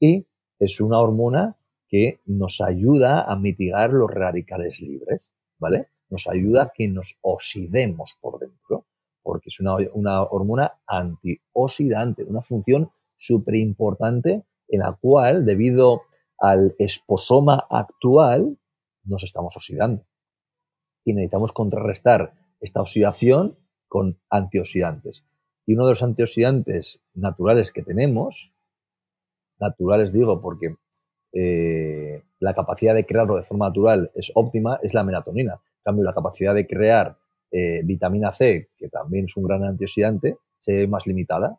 y es una hormona que nos ayuda a mitigar los radicales libres, ¿vale? Nos ayuda a que nos oxidemos por dentro, porque es una, hormona antioxidante, una función súper importante en la cual, debido al esposoma actual, nos estamos oxidando. Y necesitamos contrarrestar esta oxidación con antioxidantes. Y uno de los antioxidantes naturales que tenemos, naturales digo porque eh, la capacidad de crearlo de forma natural es óptima, es la melatonina. En cambio, la capacidad de crear eh, vitamina C, que también es un gran antioxidante, se ve más limitada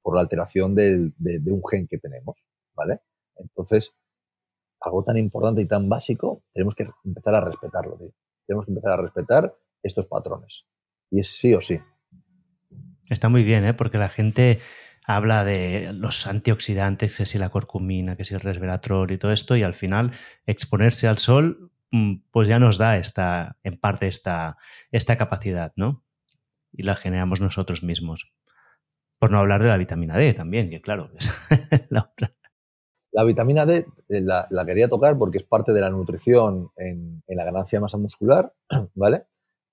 por la alteración de, de, un gen que tenemos. ¿vale? Entonces, algo tan importante y tan básico, tenemos que empezar a respetarlo, tío. Tenemos que empezar a respetar estos patrones. Y es sí o sí. Está muy bien, ¿eh? porque la gente habla de los antioxidantes, que si la curcumina, que si el resveratrol y todo esto, y al final exponerse al sol, mm, pues ya nos da esta, en parte esta, esta capacidad, ¿no? Y la generamos nosotros mismos. Por no hablar de la vitamina D también, que claro, es la otra. La vitamina D eh, la, quería tocar porque es parte de la nutrición en, la ganancia de masa muscular, ¿vale?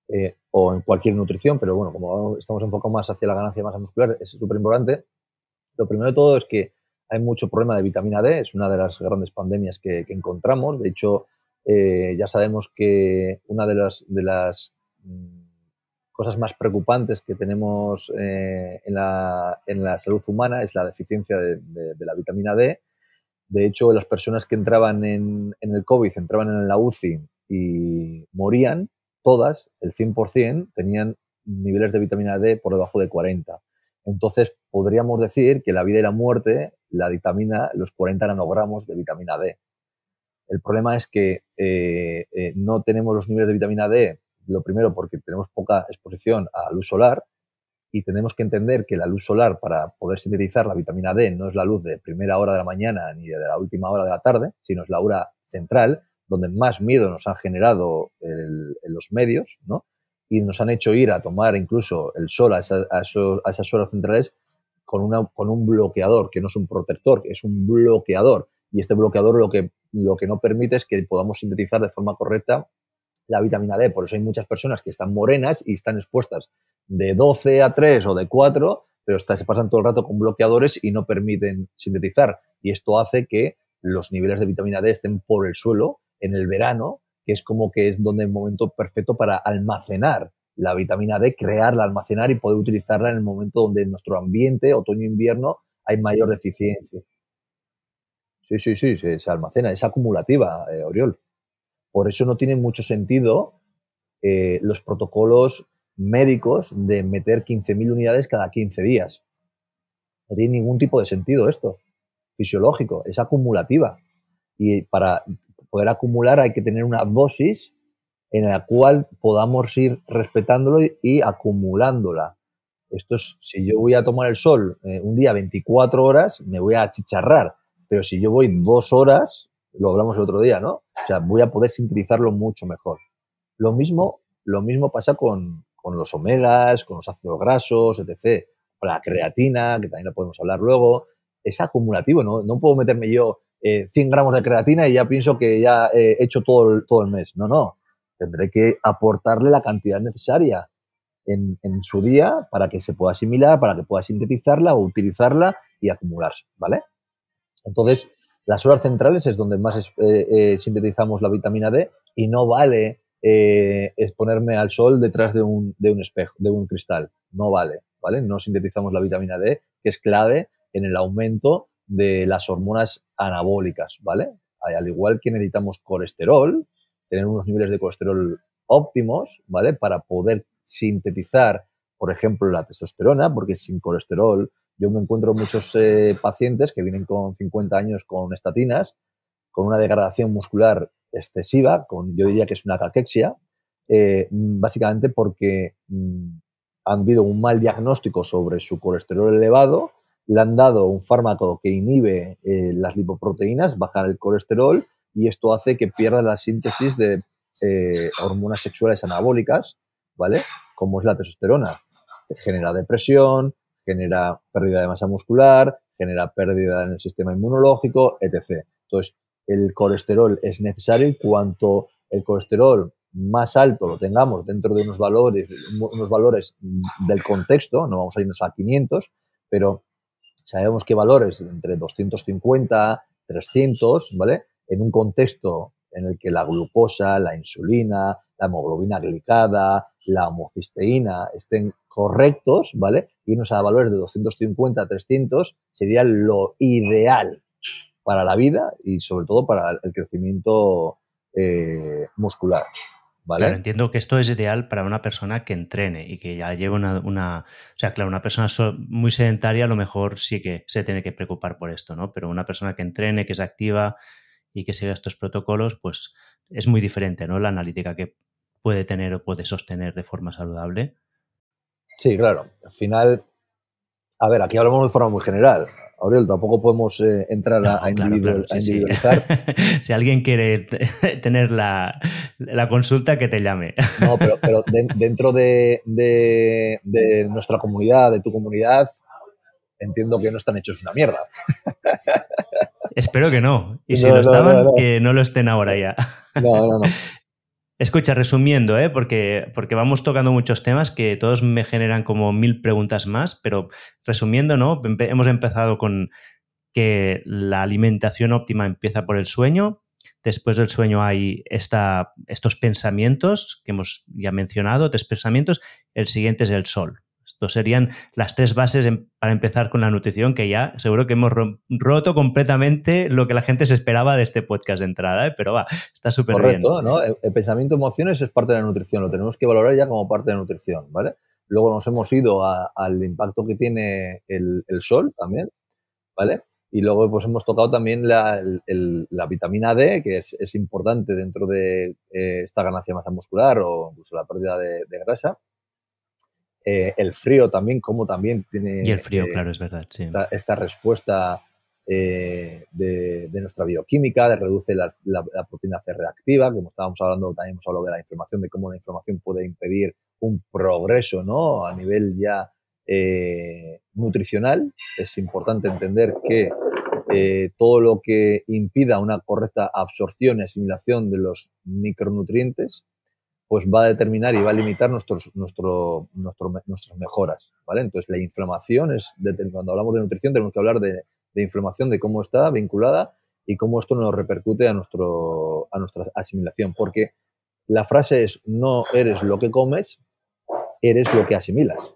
Eh, o en cualquier nutrición, pero bueno, como estamos enfocados más hacia la ganancia de masa muscular, es súper importante. Lo primero de todo es que hay mucho problema de vitamina D, es una de las grandes pandemias que, encontramos. De hecho, eh, ya sabemos que una de las, de las mm, cosas más preocupantes que tenemos en, la, en, la, salud humana es la deficiencia de, la vitamina D de hecho, las personas que entraban en, el COVID, entraban en la UCI y morían, todas, el 100%, tenían niveles de vitamina D por debajo de 40. Entonces, podríamos decir que la vida y la muerte, la vitamina, los 40 nanogramos de vitamina D. El problema es que eh, eh, no tenemos los niveles de vitamina D, lo primero porque tenemos poca exposición a luz solar, y tenemos que entender que la luz solar para poder sintetizar la vitamina D no es la luz de primera hora de la mañana ni de la última hora de la tarde, sino es la hora central, donde más miedo nos han generado los medios, ¿no? Y nos han hecho ir a tomar incluso el sol a, esas horas centrales con, una, con un bloqueador, que no es un protector, es un bloqueador. Y este bloqueador lo que, lo que no permite es que podamos sintetizar de forma correcta la vitamina D. Por eso hay muchas personas que están morenas y están expuestas de 12 a 3 o de 4, pero se pasan todo el rato con bloqueadores y no permiten sintetizar. Y esto hace que los niveles de vitamina D estén por el suelo en el verano, que es como que es donde el momento perfecto para almacenar la vitamina D, crearla, almacenar y poder utilizarla en el momento donde en nuestro ambiente, otoño-invierno, hay mayor deficiencia. Sí, sí, sí, se, almacena, es acumulativa, eh, Oriol. Por eso no tiene mucho sentido eh, los protocolos médicos de meter 15.000 unidades cada 15 días. No tiene ningún tipo de sentido esto, fisiológico, es acumulativa. Y para poder acumular hay que tener una dosis en la cual podamos ir respetándolo y, acumulándola. Esto es, si yo voy a tomar el sol eh, un día 24 horas, me voy a achicharrar, pero si yo voy dos horas, lo hablamos el otro día, ¿no? O sea, voy a poder sintetizarlo mucho mejor. Lo mismo, lo mismo pasa con, los omegas, con los ácidos grasos, etc. Con la creatina, que también la podemos hablar luego. Es acumulativo, ¿no? No puedo meterme yo 100 eh, gramos de creatina y ya pienso que ya he hecho todo todo el mes. No, no. Tendré que aportarle la cantidad necesaria en, su día para que se pueda asimilar, para que pueda sintetizarla o utilizarla y acumularse, ¿vale? Entonces, las horas centrales es donde más eh, eh, sintetizamos la vitamina D y no vale eh, exponerme al sol detrás de un, de un espejo, de un cristal. No vale, ¿vale? No sintetizamos la vitamina D, que es clave en el aumento de las hormonas anabólicas, ¿vale? Al igual que necesitamos colesterol, tener unos niveles de colesterol óptimos, ¿vale? Para poder sintetizar, por ejemplo, la testosterona, porque sin colesterol yo me encuentro muchos eh, pacientes que vienen con 50 años con estatinas, con una degradación muscular excesiva, con, yo diría que es una caquexia, eh, básicamente porque mm, han habido un mal diagnóstico sobre su colesterol elevado, le han dado un fármaco que inhibe eh, las lipoproteínas, baja el colesterol y esto hace que pierda la síntesis de hormonas sexuales anabólicas, ¿vale? Como es la testosterona. Genera depresión, genera pérdida de masa muscular, genera pérdida en el sistema inmunológico, etc. Entonces, el colesterol es necesario y cuanto el colesterol más alto lo tengamos dentro de unos valores, unos valores del contexto, no vamos a irnos a 500, pero sabemos que valores entre 250, 300, ¿vale? En un contexto en el que la glucosa, la insulina, la hemoglobina glicada, la homocisteína estén correctos, ¿vale? Irnos a valores de 250 300 sería lo ideal para la vida y sobre todo para el crecimiento eh, muscular. ¿Vale? entiendo que esto es ideal para una persona que entrene y que ya lleve una, una, O sea, claro, una persona muy sedentaria a lo mejor sí que se tiene que preocupar por esto, ¿no? Pero una persona que entrene, que se activa y que siga estos protocolos, pues es muy diferente, ¿no? La analítica que puede tener o puede sostener de forma saludable. Sí, claro. Al final, a ver, aquí hablamos de forma muy general. Aurel, tampoco podemos eh, entrar a, individualizar. si alguien quiere tener la, consulta, que te llame. no, pero, dentro de, nuestra comunidad, de tu comunidad, entiendo que no están hechos una mierda. Espero que no. Y si lo estaban, que no lo estén ahora ya. No, no, no. Escucha, resumiendo, ¿eh? porque, porque vamos tocando muchos temas que todos me generan como mil preguntas más, pero resumiendo, ¿no? hemos empezado con que la alimentación óptima empieza por el sueño, después del sueño hay esta, estos pensamientos que hemos ya mencionado, tres pensamientos, el siguiente es el sol. Estos serían las tres bases para empezar con la nutrición, que ya seguro que hemos roto completamente lo que la gente se esperaba de este podcast de entrada, ¿eh? pero va, está súper bien. Correcto, ¿no? El, pensamiento emociones es parte de la nutrición, lo tenemos que valorar ya como parte de la nutrición, ¿vale? Luego nos hemos ido al impacto que tiene el, sol también, ¿vale? Y luego pues hemos tocado también la, vitamina D, que es, importante dentro de eh, esta ganancia de masa muscular o incluso la pérdida de grasa. Eh, el frío también, como también tiene... Y el frío, eh, claro, es verdad, sí. Esta, respuesta eh, de, nuestra bioquímica, de reduce la, proteína C reactiva, como estábamos hablando, también hemos hablado de la inflamación, de cómo la inflamación puede impedir un progreso, ¿no? A nivel ya nutricional. Es importante entender que todo lo que impida una correcta absorción y asimilación de los micronutrientes pues va a determinar y va a limitar nuestros, nuestro, nuestras mejoras, ¿vale? Entonces, la inflamación es, cuando hablamos de nutrición tenemos que hablar de, inflamación, de cómo está vinculada y cómo esto nos repercute a, nuestro, a nuestra asimilación, porque la frase es, no eres lo que comes, eres lo que asimilas.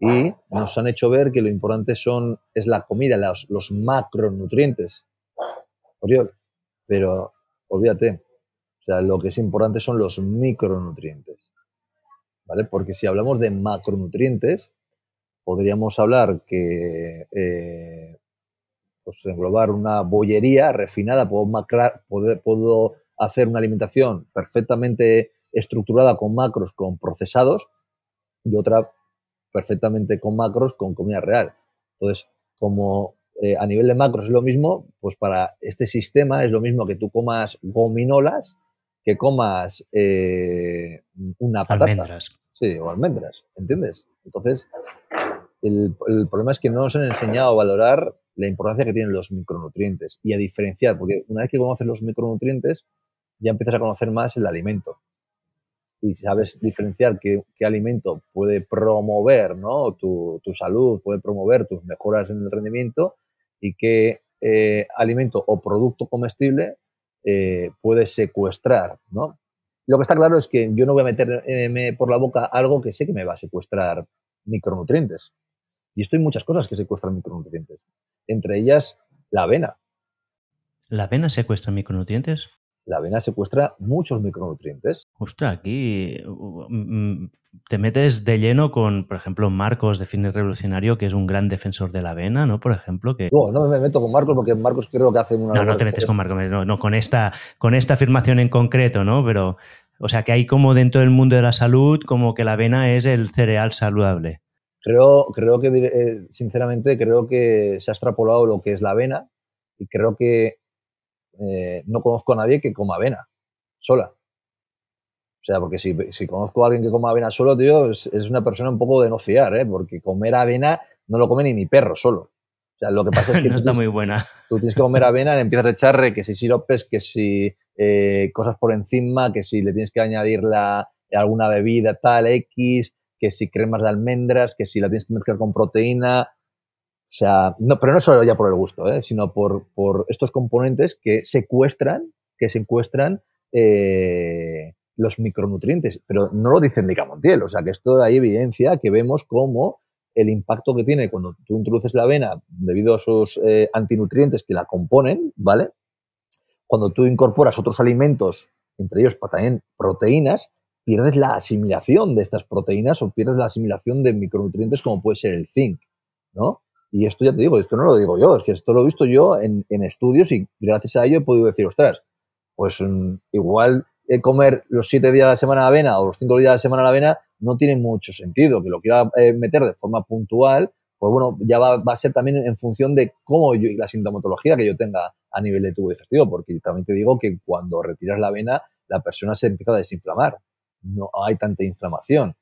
Y nos han hecho ver que lo importante son, es la comida, los, los macronutrientes. Pero olvídate, o sea, lo que es importante son los micronutrientes. ¿Vale? Porque si hablamos de macronutrientes, podríamos hablar que eh, pues englobar una bollería refinada, puedo, hacer una alimentación perfectamente estructurada con macros, con procesados, y otra perfectamente con macros, con comida real. Entonces, como eh, a nivel de macros es lo mismo, pues para este sistema es lo mismo que tú comas gominolas que comas eh, una patata. Almendras. Sí, o almendras, ¿entiendes? Entonces, el, problema es que no nos han enseñado a valorar la importancia que tienen los micronutrientes y a diferenciar, porque una vez que conoces los micronutrientes, ya empiezas a conocer más el alimento. Y sabes diferenciar qué, alimento puede promover ¿no? tu, salud, puede promover tus mejoras en el rendimiento y qué eh, alimento o producto comestible eh, puede secuestrar, ¿no? Lo que está claro es que yo no voy a meterme por la boca algo que sé que me va a secuestrar micronutrientes. Y esto hay muchas cosas que secuestran micronutrientes. Entre ellas, la avena. ¿La avena secuestra micronutrientes? La avena secuestra muchos micronutrientes. Ostras, aquí te metes de lleno con, por ejemplo, Marcos de Fitness Revolucionario, que es un gran defensor de la avena, ¿no? Por ejemplo, que... No, no me meto con Marcos porque Marcos creo que hace una... No, no te metes con Marcos, no, con, esta, con esta afirmación en concreto, ¿no? Pero, o sea, que hay como dentro del mundo de la salud, como que la avena es el cereal saludable. Creo, creo que, eh, sinceramente, creo que se ha extrapolado lo que es la avena y creo que eh, no conozco a nadie que coma avena sola. O sea, porque si, conozco a alguien que coma avena solo, tío, es, una persona un poco de no fiar, ¿eh? Porque comer avena no lo come ni mi perro solo. O sea, lo que pasa es que... no está muy buena. Tú tienes que comer avena, le empiezas a echarle que si siropes, que si eh, cosas por encima, que si le tienes que añadir la, alguna bebida tal, X, que si cremas de almendras, que si la tienes que mezclar con proteína. O sea, no, pero no solo ya por el gusto, ¿eh? sino por, por estos componentes que secuestran, que secuestran eh, los micronutrientes. Pero no lo dice Indica Montiel, o sea que esto hay evidencia que vemos como el impacto que tiene cuando tú introduces la avena debido a sus eh, antinutrientes que la componen, ¿vale? Cuando tú incorporas otros alimentos, entre ellos también proteínas, pierdes la asimilación de estas proteínas o pierdes la asimilación de micronutrientes como puede ser el zinc, ¿no? Y esto ya te digo, esto no lo digo yo, es que esto lo he visto yo en, estudios y gracias a ello he podido decir, ostras, pues mm, igual eh, comer los siete días de la semana avena o los cinco días de la semana avena no tiene mucho sentido. Que lo quiera eh, meter de forma puntual, pues bueno, ya va, a ser también en función de cómo yo, la sintomatología que yo tenga a nivel de tubo digestivo, porque también te digo que cuando retiras la avena, la persona se empieza a desinflamar. No hay tanta inflamación.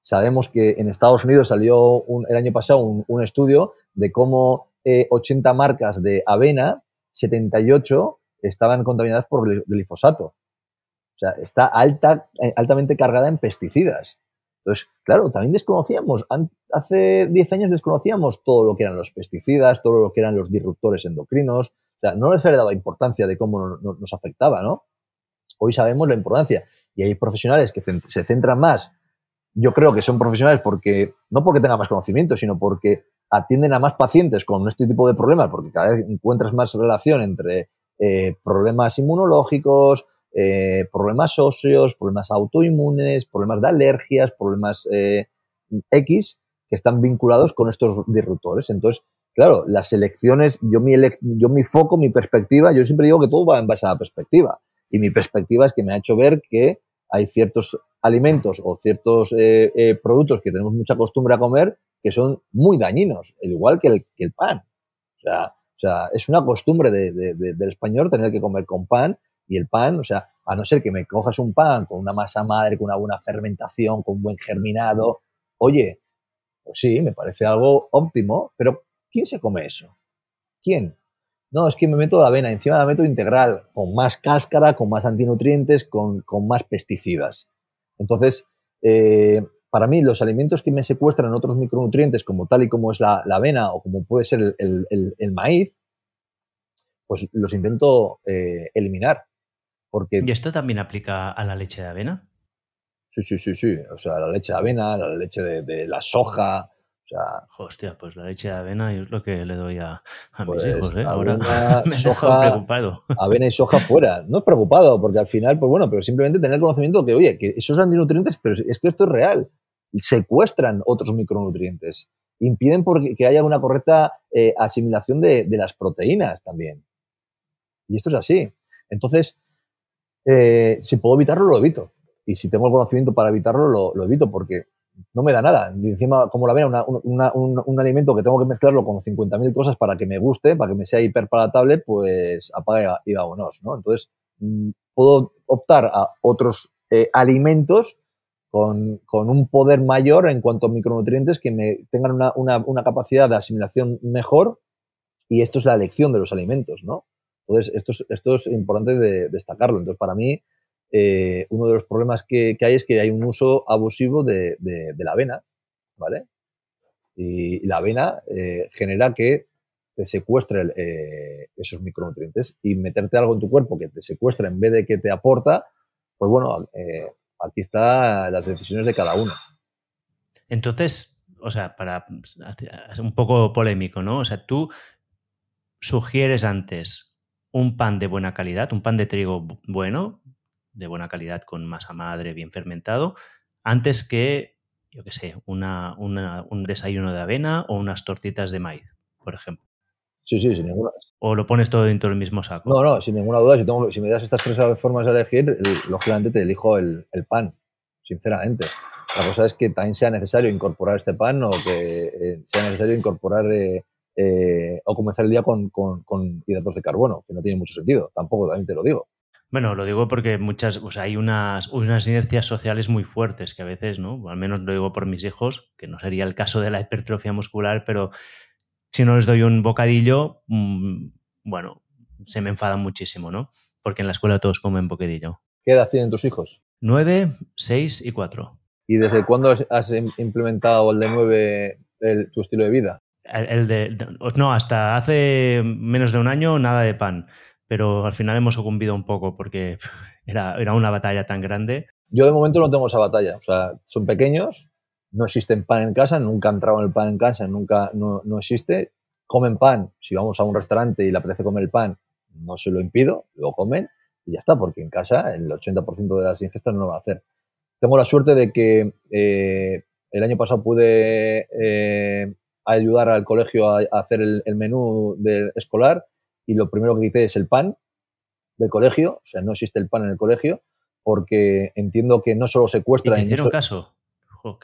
Sabemos que en Estados Unidos salió el año pasado un, estudio de cómo 80 marcas de avena, 78 estaban contaminadas por glifosato. O sea, está alta, altamente cargada en pesticidas. Entonces, claro, también desconocíamos, hace 10 años desconocíamos todo lo que eran los pesticidas, todo lo que eran los disruptores endocrinos, o sea, no les le daba importancia de cómo nos afectaba, ¿no? Hoy sabemos la importancia y hay profesionales que se centran más, yo creo que son profesionales porque, no porque tengan más conocimiento, sino porque atienden a más pacientes con este tipo de problemas, porque cada vez encuentras más relación entre eh, problemas inmunológicos, eh, problemas óseos, problemas autoinmunes, problemas de alergias, problemas eh, X que están vinculados con estos disruptores. Entonces, claro, las elecciones, yo mi, yo mi foco, mi perspectiva, yo siempre digo que todo va en base a la perspectiva. Y mi perspectiva es que me ha hecho ver que hay ciertos alimentos o ciertos eh, productos que tenemos mucha costumbre a comer que son muy dañinos, al igual que el, pan. O sea, o sea, es una costumbre del español tener que comer con pan y el pan, o sea, a no ser que me cojas un pan con una masa madre, con una buena fermentación, con un buen germinado, oye, pues sí, me parece algo óptimo, pero ¿quién se come eso? ¿Quién? No, es que me meto la avena, encima la meto integral, con más cáscara, con más antinutrientes, con, más pesticidas. Entonces, eh, para mí, los alimentos que me secuestran otros micronutrientes, como tal y como es la, avena o como puede ser el, maíz, pues los intento eh, eliminar. ¿Y esto también aplica a la leche de avena? Sí, sí, sí, sí. O sea, la leche de avena, la leche de, la soja. O sea, Hostia, pues la leche de avena es lo que le doy a, mis pues hijos, ¿eh? Ahora me soja, preocupado. Avena y soja fuera. No es preocupado, porque al final, pues bueno, pero simplemente tener conocimiento que, oye, que esos antinutrientes, pero es que esto es real. Secuestran otros micronutrientes. Impiden que haya una correcta eh, asimilación de, de las proteínas también. Y esto es así. Entonces, eh, si puedo evitarlo, lo evito. Y si tengo el conocimiento para evitarlo, lo, evito porque no me da nada. Y encima, como la vena, un, alimento que tengo que mezclarlo con 50.000 cosas para que me guste, para que me sea hiperpalatable, pues apaga y vámonos, ¿no? Entonces, mm, puedo optar a otros eh, alimentos con, un poder mayor en cuanto a micronutrientes que me tengan una, capacidad de asimilación mejor y esto es la elección de los alimentos, ¿no? Entonces, esto es, esto es importante de, destacarlo. Entonces, para mí, eh, uno de los problemas que, hay es que hay un uso abusivo de, la avena, ¿vale? Y, la avena eh, genera que te secuestre eh, esos micronutrientes y meterte algo en tu cuerpo que te secuestra en vez de que te aporta, pues bueno, aquí están las decisiones de cada uno. Entonces, o sea, para un poco polémico, ¿no? O sea, tú sugieres antes un pan de buena calidad, un pan de trigo bueno, de buena calidad con masa madre bien fermentado, antes que, yo qué sé, una, un desayuno de avena o unas tortitas de maíz, por ejemplo. Sí, sí, sin ninguna. ¿O lo pones todo dentro del mismo saco? No, no, sin ninguna duda. Si, si me das estas tres formas de elegir, lógicamente te elijo el, pan, sinceramente. La cosa es que también sea necesario incorporar este pan o que eh, sea necesario incorporar eh, eh, o comenzar el día con, hidratos de carbono, que no tiene mucho sentido, tampoco, también te lo digo. Bueno, lo digo porque muchas, o sea, hay unas, unas inercias sociales muy fuertes que a veces, ¿no? Al menos lo digo por mis hijos, que no sería el caso de la hipertrofia muscular, pero si no les doy un bocadillo, mm, bueno, se me enfadan muchísimo, ¿no? Porque en la escuela todos comen bocadillo. ¿Qué edad tienen tus hijos? Nueve, seis y cuatro. ¿Y desde cuándo has implementado el de nueve tu estilo de vida? El de, no, hasta hace menos de un año nada de pan, pero al final hemos sucumbido un poco porque era, era una batalla tan grande. Yo de momento no tengo esa batalla, o sea, son pequeños, no existen pan en casa, nunca han entrado en el pan en casa, nunca, no, no existe. Comen pan, si vamos a un restaurante y le apetece comer el pan, no se lo impido, lo comen y ya está, porque en casa el 80% de las ingestas no lo va a hacer. Tengo la suerte de que eh, el año pasado pude eh, ayudar al colegio a, hacer el, menú de, escolar y lo primero que quité es el pan del colegio, o sea, no existe el pan en el colegio, porque entiendo que no solo secuestra... ¿Y te hicieron caso?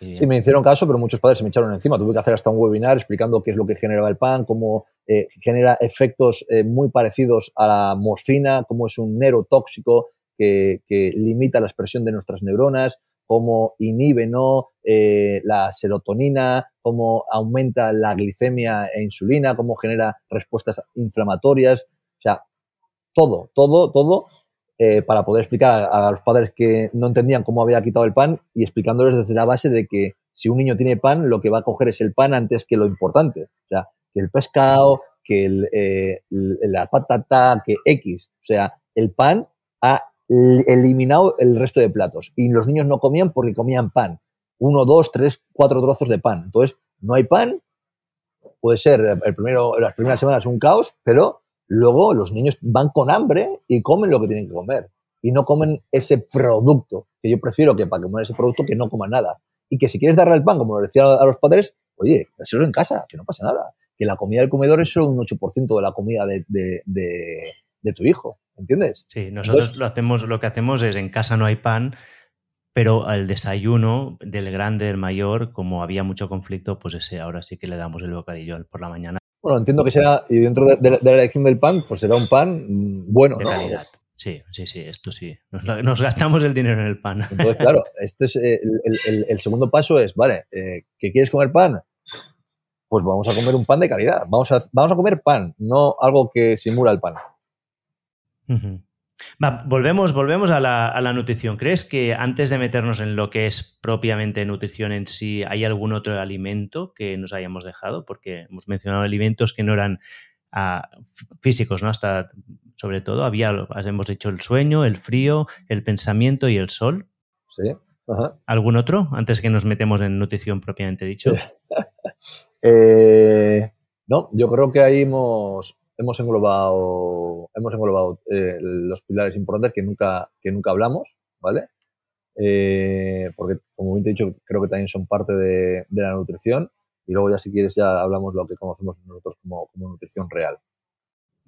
sí, me hicieron caso, pero muchos padres se me echaron encima. Tuve que hacer hasta un webinar explicando qué es lo que generaba el pan, cómo eh, genera efectos eh, muy parecidos a la morfina, cómo es un neurotóxico que, que limita la expresión de nuestras neuronas, cómo inhibe ¿no? Eh, la serotonina, cómo aumenta la glicemia e insulina, cómo genera respuestas inflamatorias, o sea, todo, todo, todo eh, para poder explicar a, los padres que no entendían cómo había quitado el pan y explicándoles desde la base de que si un niño tiene pan, lo que va a coger es el pan antes que lo importante. O sea, que el pescado, que el, eh, la patata, que X. O sea, el pan ha eliminado el resto de platos. Y los niños no comían porque comían pan. Uno, dos, tres, cuatro trozos de pan. Entonces, no hay pan. Puede ser el primero, las primeras semanas un caos, pero luego los niños van con hambre y comen lo que tienen que comer. Y no comen ese producto, que yo prefiero que para comer ese producto que no coman nada. Y que si quieres darle el pan, como lo decía a los padres, oye, dáselo en casa, que no pasa nada. Que la comida del comedor es solo un 8% de la comida de, de, tu hijo, ¿entiendes? Sí, nosotros lo, hacemos, lo que hacemos es en casa no hay pan, pero al desayuno del grande, del mayor, como había mucho conflicto, pues ese ahora sí que le damos el bocadillo por la mañana bueno, entiendo que será, y dentro de, la elección del pan, pues será un pan mm, bueno, de calidad. Sí, sí, sí, esto sí. Nos, gastamos el dinero en el pan. Entonces, claro, este es eh, el, segundo paso es, vale, eh, ¿que quieres comer pan? Pues vamos a comer un pan de calidad. Vamos a, vamos a comer pan, no algo que simula el pan volvemos, volvemos a la, nutrición. ¿Crees que antes de meternos en lo que es propiamente nutrición en sí, hay algún otro alimento que nos hayamos dejado? Porque hemos mencionado alimentos que no eran ah, físicos, ¿no? Hasta, sobre todo, había, hemos dicho, el sueño, el frío, el pensamiento y el sol. Sí. ¿Algún otro antes que nos metemos en nutrición propiamente dicho? Eh, no, yo creo que ahí hemos, hemos englobado, hemos englobado eh, los pilares importantes que nunca, que nunca hablamos, ¿vale? Eh, porque, como bien te he dicho, creo que también son parte de, la nutrición. Y luego ya si quieres ya hablamos lo que conocemos nosotros como, nutrición real.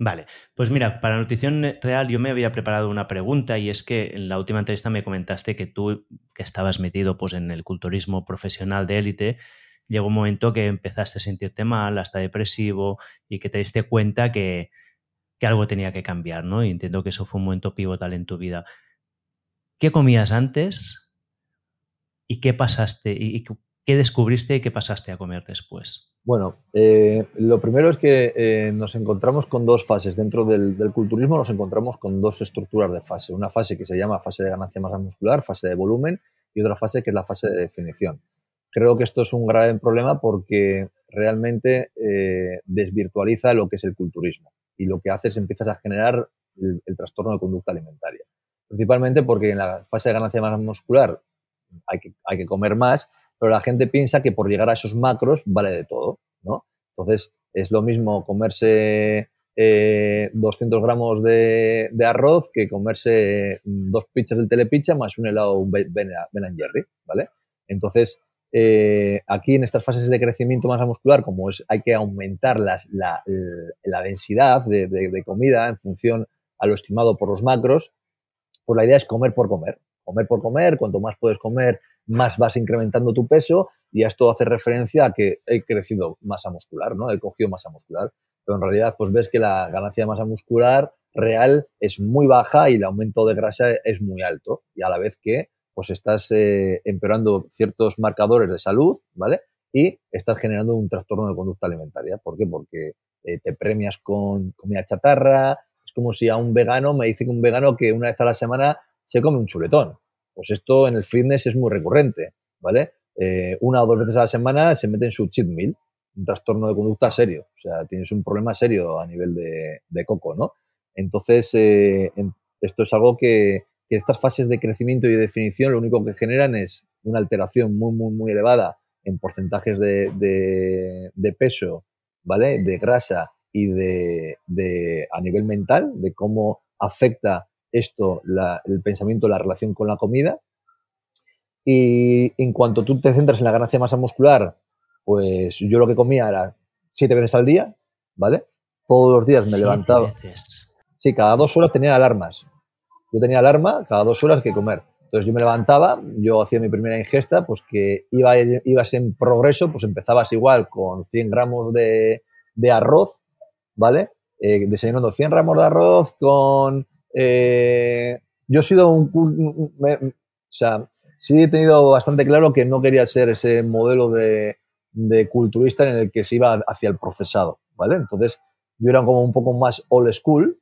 Vale, pues mira, para nutrición real yo me había preparado una pregunta y es que en la última entrevista me comentaste que tú que estabas metido pues en el culturismo profesional de élite, llegó un momento que empezaste a sentirte mal, hasta depresivo, y que te diste cuenta que, algo tenía que cambiar, ¿no? Y entiendo que eso fue un momento pivotal en tu vida. ¿Qué comías antes? ¿Y qué pasaste? ¿Y qué descubriste y qué pasaste a comer después? Bueno, eh, lo primero es que eh, nos encontramos con dos fases. Dentro del, del, culturismo nos encontramos con dos estructuras de fase. Una fase que se llama fase de ganancia masa muscular, fase de volumen, y otra fase que es la fase de definición. Creo que esto es un grave problema porque realmente eh, desvirtualiza lo que es el culturismo y lo que hace es empiezas a generar el, trastorno de conducta alimentaria. Principalmente porque en la fase de ganancia de masa muscular hay que, hay que comer más, pero la gente piensa que por llegar a esos macros vale de todo, ¿no? Entonces, es lo mismo comerse 200 eh, gramos de, arroz que comerse dos pizzas del telepizza más un helado Ben, ben ¿vale? Entonces, eh, aquí en estas fases de crecimiento masa muscular, como es, hay que aumentar la, densidad de, comida en función a lo estimado por los macros, pues la idea es comer por comer. Comer por comer, cuanto más puedes comer, más vas incrementando tu peso y esto hace referencia a que he crecido masa muscular, ¿no? He cogido masa muscular. Pero en realidad, pues ves que la ganancia de masa muscular real es muy baja y el aumento de grasa es muy alto. Y a la vez que pues estás eh, empeorando ciertos marcadores de salud, ¿vale? Y estás generando un trastorno de conducta alimentaria. ¿Por qué? Porque eh, te premias con comida chatarra. Es como si a un vegano me dice que un vegano que una vez a la semana se come un chuletón. Pues esto en el fitness es muy recurrente, ¿vale? Eh, una o dos veces a la semana se mete en su cheat meal, un trastorno de conducta serio. O sea, tienes un problema serio a nivel de coco, ¿no? Entonces, esto es algo que, que estas fases de crecimiento y definición lo único que generan es una alteración muy, muy, muy elevada en porcentajes de, peso, ¿vale? De grasa y de, a nivel mental, de cómo afecta esto el pensamiento, la relación con la comida. Y en cuanto tú te centras en la ganancia de masa muscular, pues yo lo que comía era siete veces al día, ¿vale? Todos los días me levantaba. Sí, cada dos horas tenía alarmas. Yo tenía alarma cada dos horas que comer. Entonces yo me levantaba, yo hacía mi primera ingesta, pues que iba, ibas en progreso, pues empezabas igual con 100 gramos de, arroz, ¿vale? Eh, desayunando 100 gramos de arroz con... Eh, yo he sido un... o sea, sí he tenido bastante claro que no quería ser ese modelo de, de culturista en el que se iba hacia el procesado, ¿vale? Entonces, yo era como un poco más old school,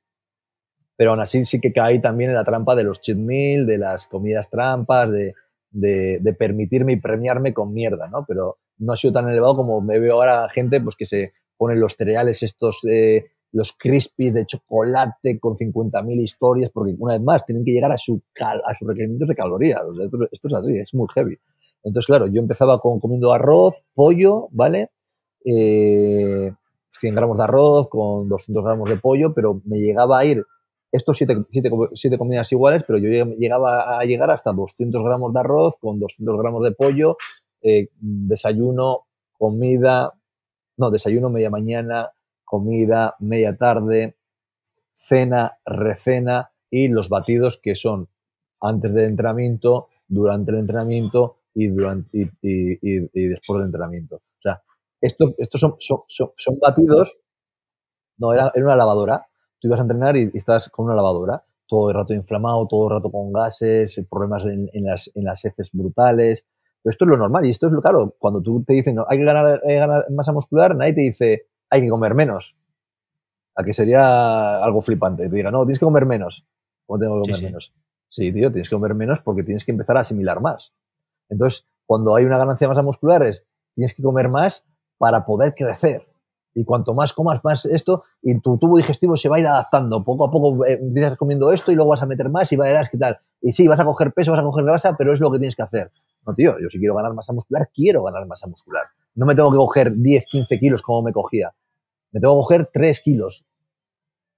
pero aún así sí que caí también en la trampa de los cheat meal, de las comidas trampas, de, de, permitirme y premiarme con mierda, ¿no? Pero no ha sido tan elevado como me veo ahora gente pues, que se ponen los cereales estos, eh, los crispy de chocolate con 50.000 historias, porque una vez más tienen que llegar a, su a sus requerimientos de calorías. esto, es así, es muy heavy. Entonces, claro, yo empezaba con, comiendo arroz, pollo, ¿vale? Eh, 100 gramos de arroz con 200 gramos de pollo, pero me llegaba a ir estos siete, siete, comidas iguales, pero yo llegaba a llegar hasta 200 gramos de arroz con 200 gramos de pollo, eh, desayuno, comida, no, desayuno media mañana, comida media tarde, cena, recena y los batidos que son antes del entrenamiento, durante el entrenamiento y, durante, y, después del entrenamiento. O sea, estos son, son, batidos, no, era, era una lavadora, tú ibas a entrenar y, estás con una lavadora, todo el rato inflamado, todo el rato con gases, problemas en, las, en las heces brutales. Pero esto es lo normal y esto es lo claro. Cuando tú te dicen, no, hay que ganar, ganar masa muscular, nadie te dice, hay que comer menos. A que sería algo flipante. Te diga, no, tienes que comer menos. ¿Cómo tengo que comer menos? Sí, tío, tienes que comer menos porque tienes que empezar a asimilar más. Entonces, cuando hay una ganancia de masa muscular, es, tienes que comer más para poder crecer. Y cuanto más comas más esto, y tu tubo digestivo se va a ir adaptando. Poco a poco eh, empiezas comiendo esto y luego vas a meter más y verás qué tal. Y sí, vas a coger peso, vas a coger grasa, pero es lo que tienes que hacer. No, tío, yo si quiero ganar masa muscular, quiero ganar masa muscular. No me tengo que coger 10, 15 kilos como me cogía. Me tengo que coger 3 kilos,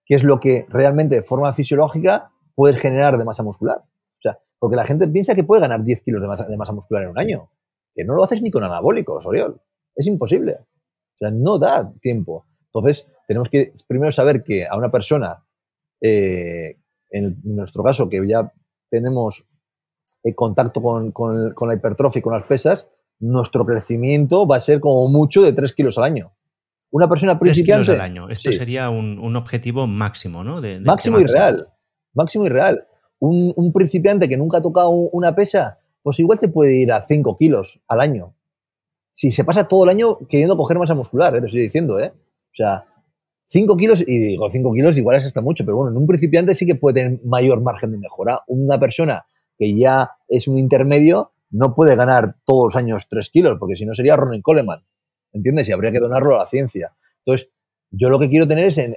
que es lo que realmente de forma fisiológica puedes generar de masa muscular. O sea, porque la gente piensa que puede ganar 10 kilos de de masa muscular en un año. Que no lo haces ni con anabólicos, Oriol. Es imposible. O sea, no da tiempo. Entonces, tenemos que primero saber que a una persona, eh, en nuestro caso, que ya tenemos eh, contacto con, la hipertrofia y con las pesas, nuestro crecimiento va a ser como mucho de 3 kilos al año. Una persona principiante... 3 kilos al año. Esto sería un, objetivo máximo, ¿no? máximo y real. Máximo y real. Un, un, principiante que nunca ha tocado una pesa, pues igual se puede ir a 5 kilos al año si se pasa todo el año queriendo coger masa muscular, ¿eh? te estoy diciendo, ¿eh? O sea, 5 kilos, y digo 5 kilos igual es hasta mucho, pero bueno, en un principiante sí que puede tener mayor margen de mejora. Una persona que ya es un intermedio no puede ganar todos los años 3 kilos, porque si no sería Ronnie Coleman, ¿entiendes? Y habría que donarlo a la ciencia. Entonces, yo lo que quiero tener es en,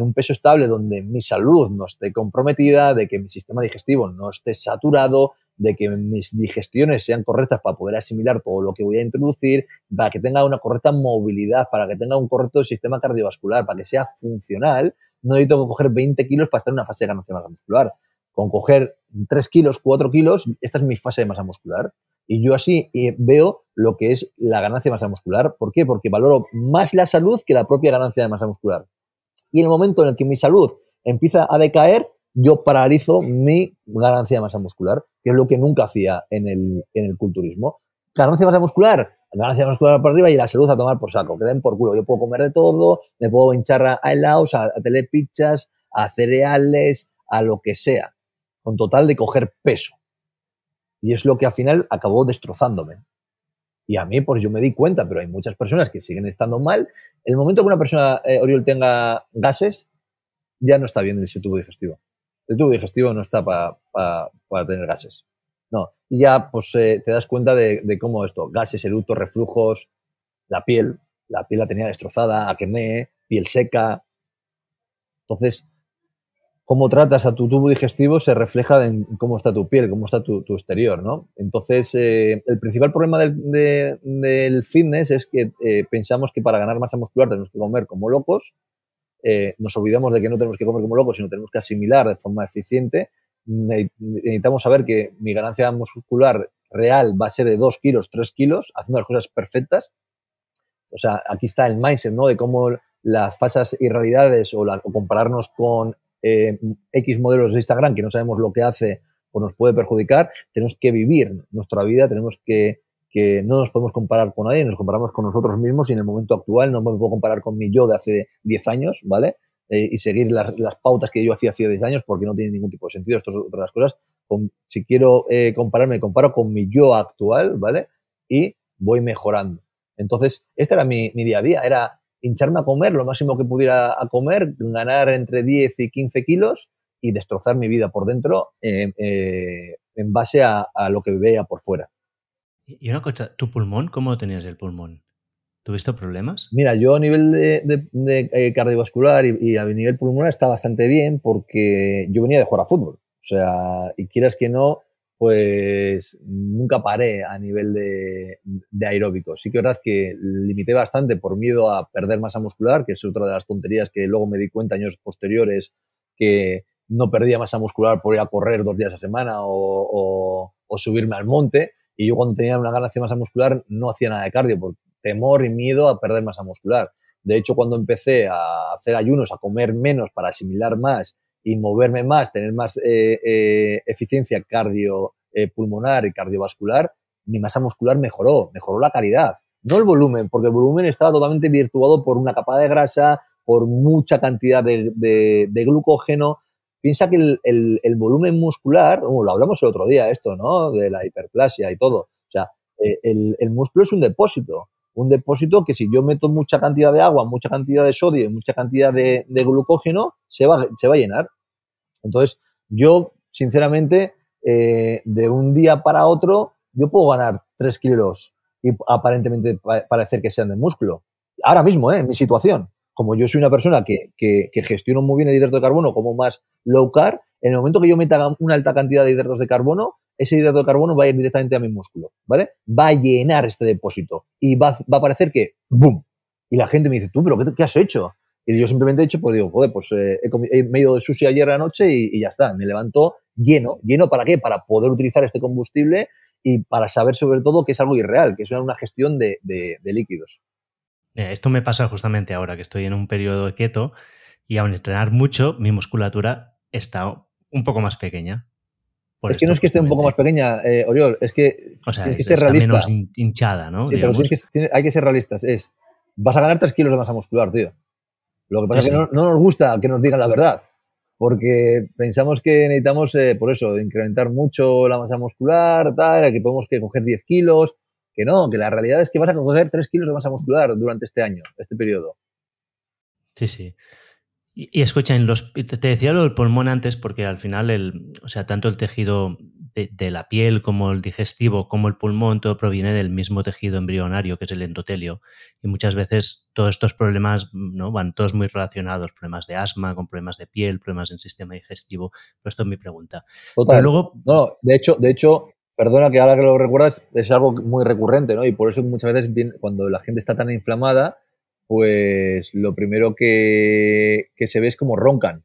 un, peso estable donde mi salud no esté comprometida, de que mi sistema digestivo no esté saturado, de que mis digestiones sean correctas para poder asimilar todo lo que voy a introducir, para que tenga una correcta movilidad, para que tenga un correcto sistema cardiovascular, para que sea funcional, no necesito coger 20 kilos para estar en una fase de ganancia de masa muscular. Con coger 3 kilos, 4 kilos, esta es mi fase de masa muscular. Y yo así eh, veo lo que es la ganancia de masa muscular. ¿Por qué? Porque valoro más la salud que la propia ganancia de masa muscular. Y en el momento en el que mi salud empieza a decaer, yo paralizo mi ganancia de masa muscular, que es lo que nunca hacía en el, en el culturismo. Ganancia de masa muscular, ganancia muscular por arriba y la salud a tomar por saco, que den por culo. Yo puedo comer de todo, me puedo hinchar a, helados, a, a a cereales, a lo que sea, con total de coger peso. Y es lo que al final acabó destrozándome. Y a mí, pues yo me di cuenta, pero hay muchas personas que siguen estando mal. El momento que una persona, eh, Oriol, tenga gases, ya no está bien ese tubo digestivo el tubo digestivo no está para tener gases. No. Y ya pues eh, te das cuenta de, cómo esto, gases, eructos, reflujos, la piel, la piel la tenía destrozada, acné, piel seca. Entonces, cómo tratas a tu tubo digestivo se refleja en cómo está tu piel, cómo está tu, exterior, ¿no? Entonces, eh, el principal problema del, fitness es que eh, pensamos que para ganar masa muscular tenemos que comer como locos eh, nos olvidamos de que no tenemos que comer como locos, sino tenemos que asimilar de forma eficiente. Necesitamos saber que mi ganancia muscular real va a ser de 2 kilos, 3 kilos, haciendo las cosas perfectas. O sea, aquí está el mindset, ¿no? De cómo las falsas irrealidades o, compararnos con eh, X modelos de Instagram que no sabemos lo que hace, pues nos puede perjudicar. Tenemos que vivir nuestra vida, tenemos que que no nos podemos comparar con nadie, nos comparamos con nosotros mismos y en el momento actual no me puedo comparar con mi yo de hace 10 años, ¿vale? Eh, y seguir las, pautas que yo hacía hace 10 años porque no tiene ningún tipo de sentido. Esto es las cosas si quiero eh, compararme, comparo con mi yo actual, ¿vale? Y voy mejorando. Entonces, este era mi, día a día, era hincharme a comer lo máximo que pudiera a comer, ganar entre 10 y 15 kilos y destrozar mi vida por dentro eh, eh, en base a, lo que veía por fuera. Y una cosa, ¿tu pulmón? ¿Cómo tenías el pulmón? ¿Tuviste problemas? Mira, yo a nivel de, eh, cardiovascular y, a nivel pulmonar está bastante bien porque yo venía de jugar a fútbol. O sea, y quieras que no, pues nunca paré a nivel de, aeróbico. Sí que es verdad que limité bastante por miedo a perder masa muscular, que es otra de las tonterías que luego me di cuenta años posteriores que no perdía masa muscular por ir a correr dos días a semana o, subirme al monte. Y yo cuando tenía una ganancia de masa muscular no hacía nada de cardio por temor y miedo a perder masa muscular. De hecho, cuando empecé a hacer ayunos, a comer menos para asimilar más y moverme más, tener más eh, eh, eficiencia cardiopulmonar eh, y cardiovascular, mi masa muscular mejoró, mejoró la calidad, no el volumen, porque el volumen estaba totalmente virtuado por una capa de grasa, por mucha cantidad de, glucógeno. Piensa que el, volumen muscular, lo hablamos el otro día esto, ¿no? De la hiperplasia y todo. O sea, el, el músculo es un depósito un depósito que si yo meto mucha cantidad de agua, mucha cantidad de sodio y mucha cantidad de, glucógeno, se va, se va a llenar. Entonces, yo, sinceramente, eh, de un día para otro, yo puedo ganar 3 kilos y aparentemente parecer que sean de músculo. Ahora mismo, ¿eh? en mi situación. Como yo soy una persona que, que, que gestiono muy bien el hidrato de carbono como más low carb, en el momento que yo meta una alta cantidad de hidratos de carbono, ese hidrato de carbono va a ir directamente a mi músculo, ¿vale? Va a llenar este depósito y va, a parecer que ¡boom! Y la gente me dice, tú, pero ¿qué, has hecho? Y yo simplemente he hecho, pues digo, joder, pues eh, he, he, ido de sushi ayer a la noche y, ya está. Me levantó lleno. ¿Lleno para qué? Para poder utilizar este combustible y para saber sobre todo que es algo irreal, que es una gestión de, líquidos. Esto me pasa justamente ahora que estoy en un periodo de keto y aun entrenar mucho, mi musculatura está un poco más pequeña es que no es que esté un poco más pequeña, eh, Oriol, es que tienes que ser realista. menos hinchada, ¿no? Sí, pero hay que ser realistas. Es, vas a ganar 3 kilos de masa muscular, tío. Lo que pasa es que no, nos gusta que nos digan la verdad, porque pensamos que necesitamos, eh, por eso, incrementar mucho la masa muscular, tal, que podemos que coger 10 kilos, que no, que la realidad es que vas a coger 3 kilos de masa muscular durante este año, este periodo. Sí, sí. Y, escucha, en los, te decía lo del pulmón antes porque al final, el, o sea, tanto el tejido de, la piel como el digestivo, como el pulmón, todo proviene del mismo tejido embrionario que es el endotelio. Y muchas veces todos estos problemas ¿no? van todos muy relacionados, problemas de asma, con problemas de piel, problemas en sistema digestivo. Pero esto es mi pregunta. Total. luego... No, de hecho, de hecho, perdona que ahora que lo recuerdas, es algo muy recurrente, ¿no? Y por eso muchas veces cuando la gente está tan inflamada, pues lo primero que, se ve es como roncan,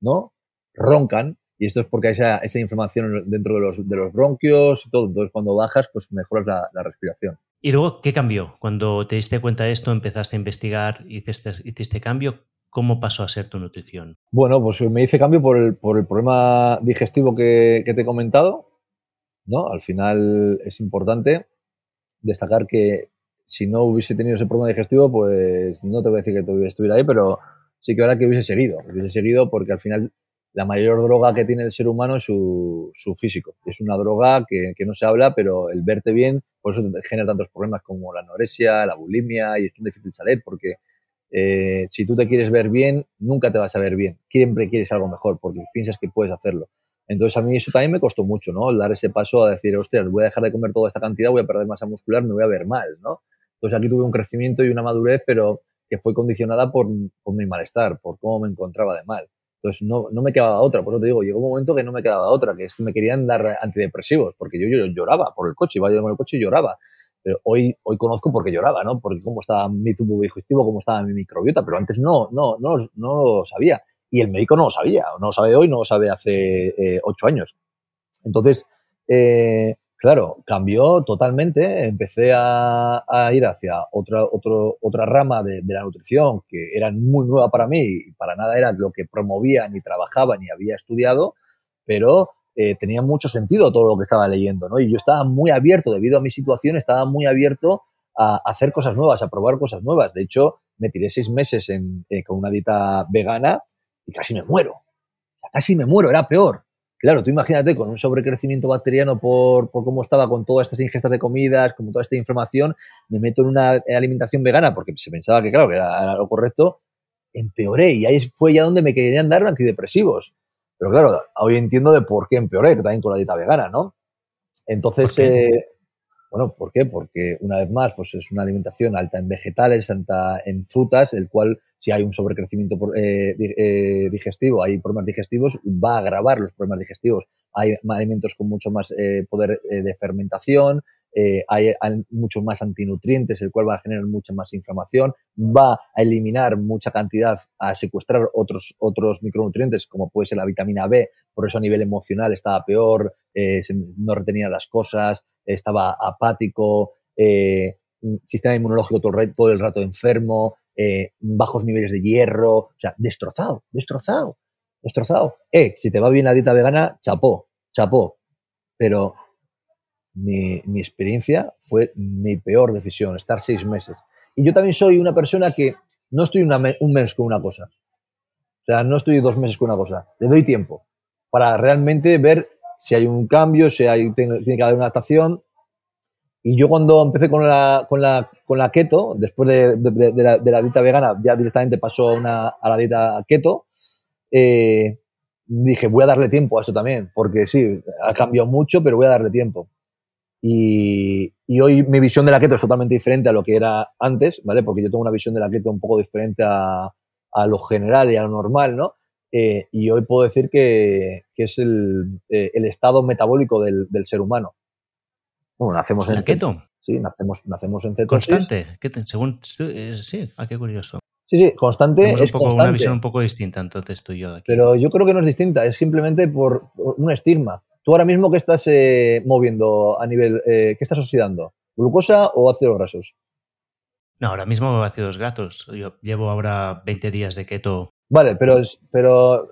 ¿no? Roncan, y esto es porque hay esa, esa inflamación dentro de los, de los, bronquios y todo. Entonces, cuando bajas, pues mejoras la, respiración. ¿Y luego qué cambió? Cuando te diste cuenta de esto, empezaste a investigar, hiciste, hiciste cambio, ¿cómo pasó a ser tu nutrición? Bueno, pues me hice cambio por el, por el problema digestivo que, que te he comentado, ¿no? Al final es importante destacar que si no hubiese tenido ese problema digestivo, pues no te voy a decir que estuviera ahí, pero sí que ahora que hubiese seguido. Hubiese seguido porque al final la mayor droga que tiene el ser humano es su, físico. Es una droga que, no se habla, pero el verte bien, por eso genera tantos problemas como la anorexia, la bulimia y es un difícil salir porque eh, si tú te quieres ver bien, nunca te vas a ver bien. Siempre quieres algo mejor porque piensas que puedes hacerlo. Entonces a mí eso también me costó mucho, ¿no? El dar ese paso a decir, ostras, voy a dejar de comer toda esta cantidad, voy a perder masa muscular, me voy a ver mal, ¿no? Entonces aquí tuve un crecimiento y una madurez, pero que fue condicionada por, mi malestar, por cómo me encontraba de mal. Entonces no, no, me quedaba otra, por eso te digo, llegó un momento que no me quedaba otra, que es me querían dar antidepresivos, porque yo, yo lloraba por el coche, iba yo con el coche y lloraba. Pero hoy, hoy conozco por qué lloraba, ¿no? Porque cómo estaba mi tubo digestivo, cómo estaba mi microbiota, pero antes no, no, no, no lo sabía. Y el médico no lo sabía, no lo sabe hoy, no lo sabe hace eh, ocho años. Entonces, eh, Claro, cambió totalmente. Empecé a, ir hacia otra, otra rama de, la nutrición que era muy nueva para mí para nada era lo que promovía, ni trabajaba, ni había estudiado, pero eh, tenía mucho sentido todo lo que estaba leyendo, ¿no? Y yo estaba muy abierto, debido a mi situación, estaba muy abierto a, hacer cosas nuevas, a probar cosas nuevas. De hecho, me tiré seis meses eh, con una dieta vegana y casi me muero. Casi me muero, era peor Claro, tú imagínate con un sobrecrecimiento bacteriano por, por, cómo estaba con todas estas ingestas de comidas, con toda esta inflamación, me meto en una alimentación vegana porque se pensaba que, claro, que era lo correcto, empeoré y ahí fue ya donde me querían dar antidepresivos. Pero claro, hoy entiendo de por qué empeoré, también con la dieta vegana, ¿no? Entonces, eh, bueno, ¿por qué? Porque una vez más, pues es una alimentación alta en vegetales, alta en frutas, el cual si hay un sobrecrecimiento eh, eh, digestivo, hay problemas digestivos, va a agravar los problemas digestivos. Hay alimentos con mucho más poder de fermentación, eh, hay, muchos más antinutrientes, el cual va a generar mucha más inflamación, va a eliminar mucha cantidad, a secuestrar otros, otros micronutrientes, como puede ser la vitamina B, por eso a nivel emocional estaba peor, eh, no retenía las cosas, estaba apático, eh, sistema inmunológico todo el, rato enfermo, bajos niveles de hierro, o sea, destrozado, destrozado, destrozado. Eh, si te va bien la dieta vegana, chapó, chapó. Pero mi, experiencia fue mi peor decisión, estar seis meses. Y yo también soy una persona que no estoy un mes con una cosa. O sea, no estoy dos meses con una cosa. Le doy tiempo para realmente ver si hay un cambio, si hay, tiene, que haber una adaptación. Y yo cuando empecé con la, con la, con la keto, después de, la, dieta vegana, ya directamente pasó a, una, a la dieta keto, eh, dije, voy a darle tiempo a esto también, porque sí, ha cambiado mucho, pero voy a darle tiempo. Y, hoy mi visión de la keto es totalmente diferente a lo que era antes, ¿vale? Porque yo tengo una visión de la keto un poco diferente a, lo general y a lo normal, ¿no? Eh, y hoy puedo decir que, es el, eh, estado metabólico del, ser humano. Bueno, nacemos en, keto. Sí, nacemos, nacemos en cetosis. Constante, según, eh, sí, ah, qué curioso. Sí, sí, constante es una visión un poco distinta entonces tú y yo. Aquí. Pero yo creo que no es distinta, es simplemente por un estigma. ¿Tú ahora mismo qué estás eh, moviendo a nivel, eh, qué estás oxidando? ¿Glucosa o ácidos grasos? No, ahora mismo ácidos grasos. Yo llevo ahora 20 días de keto. Vale, pero, pero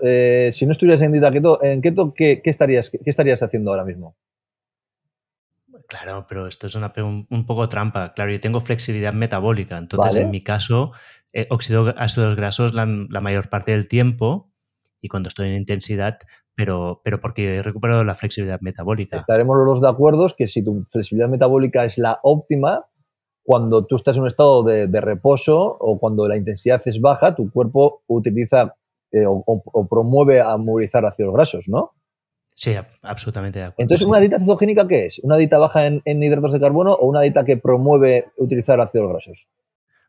si no estuvieras en dieta keto, en keto ¿qué, estarías, ¿qué estarías haciendo ahora mismo? Claro, pero esto es una, un, poco trampa. Claro, yo tengo flexibilidad metabólica, entonces en mi caso oxido ácidos grasos la, mayor parte del tiempo y cuando estoy en intensidad pero, pero porque he recuperado la flexibilidad metabólica. Estaremos los de acuerdo que si tu flexibilidad metabólica es la óptima, cuando tú estás en un estado de, reposo o cuando la intensidad es baja, tu cuerpo utiliza eh, o, promueve a movilizar ácidos grasos, ¿no? Sí, absolutamente de acuerdo. Entonces, ¿una dieta cetogénica qué es? ¿Una dieta baja en, en hidratos de carbono o una dieta que promueve utilizar ácidos grasos?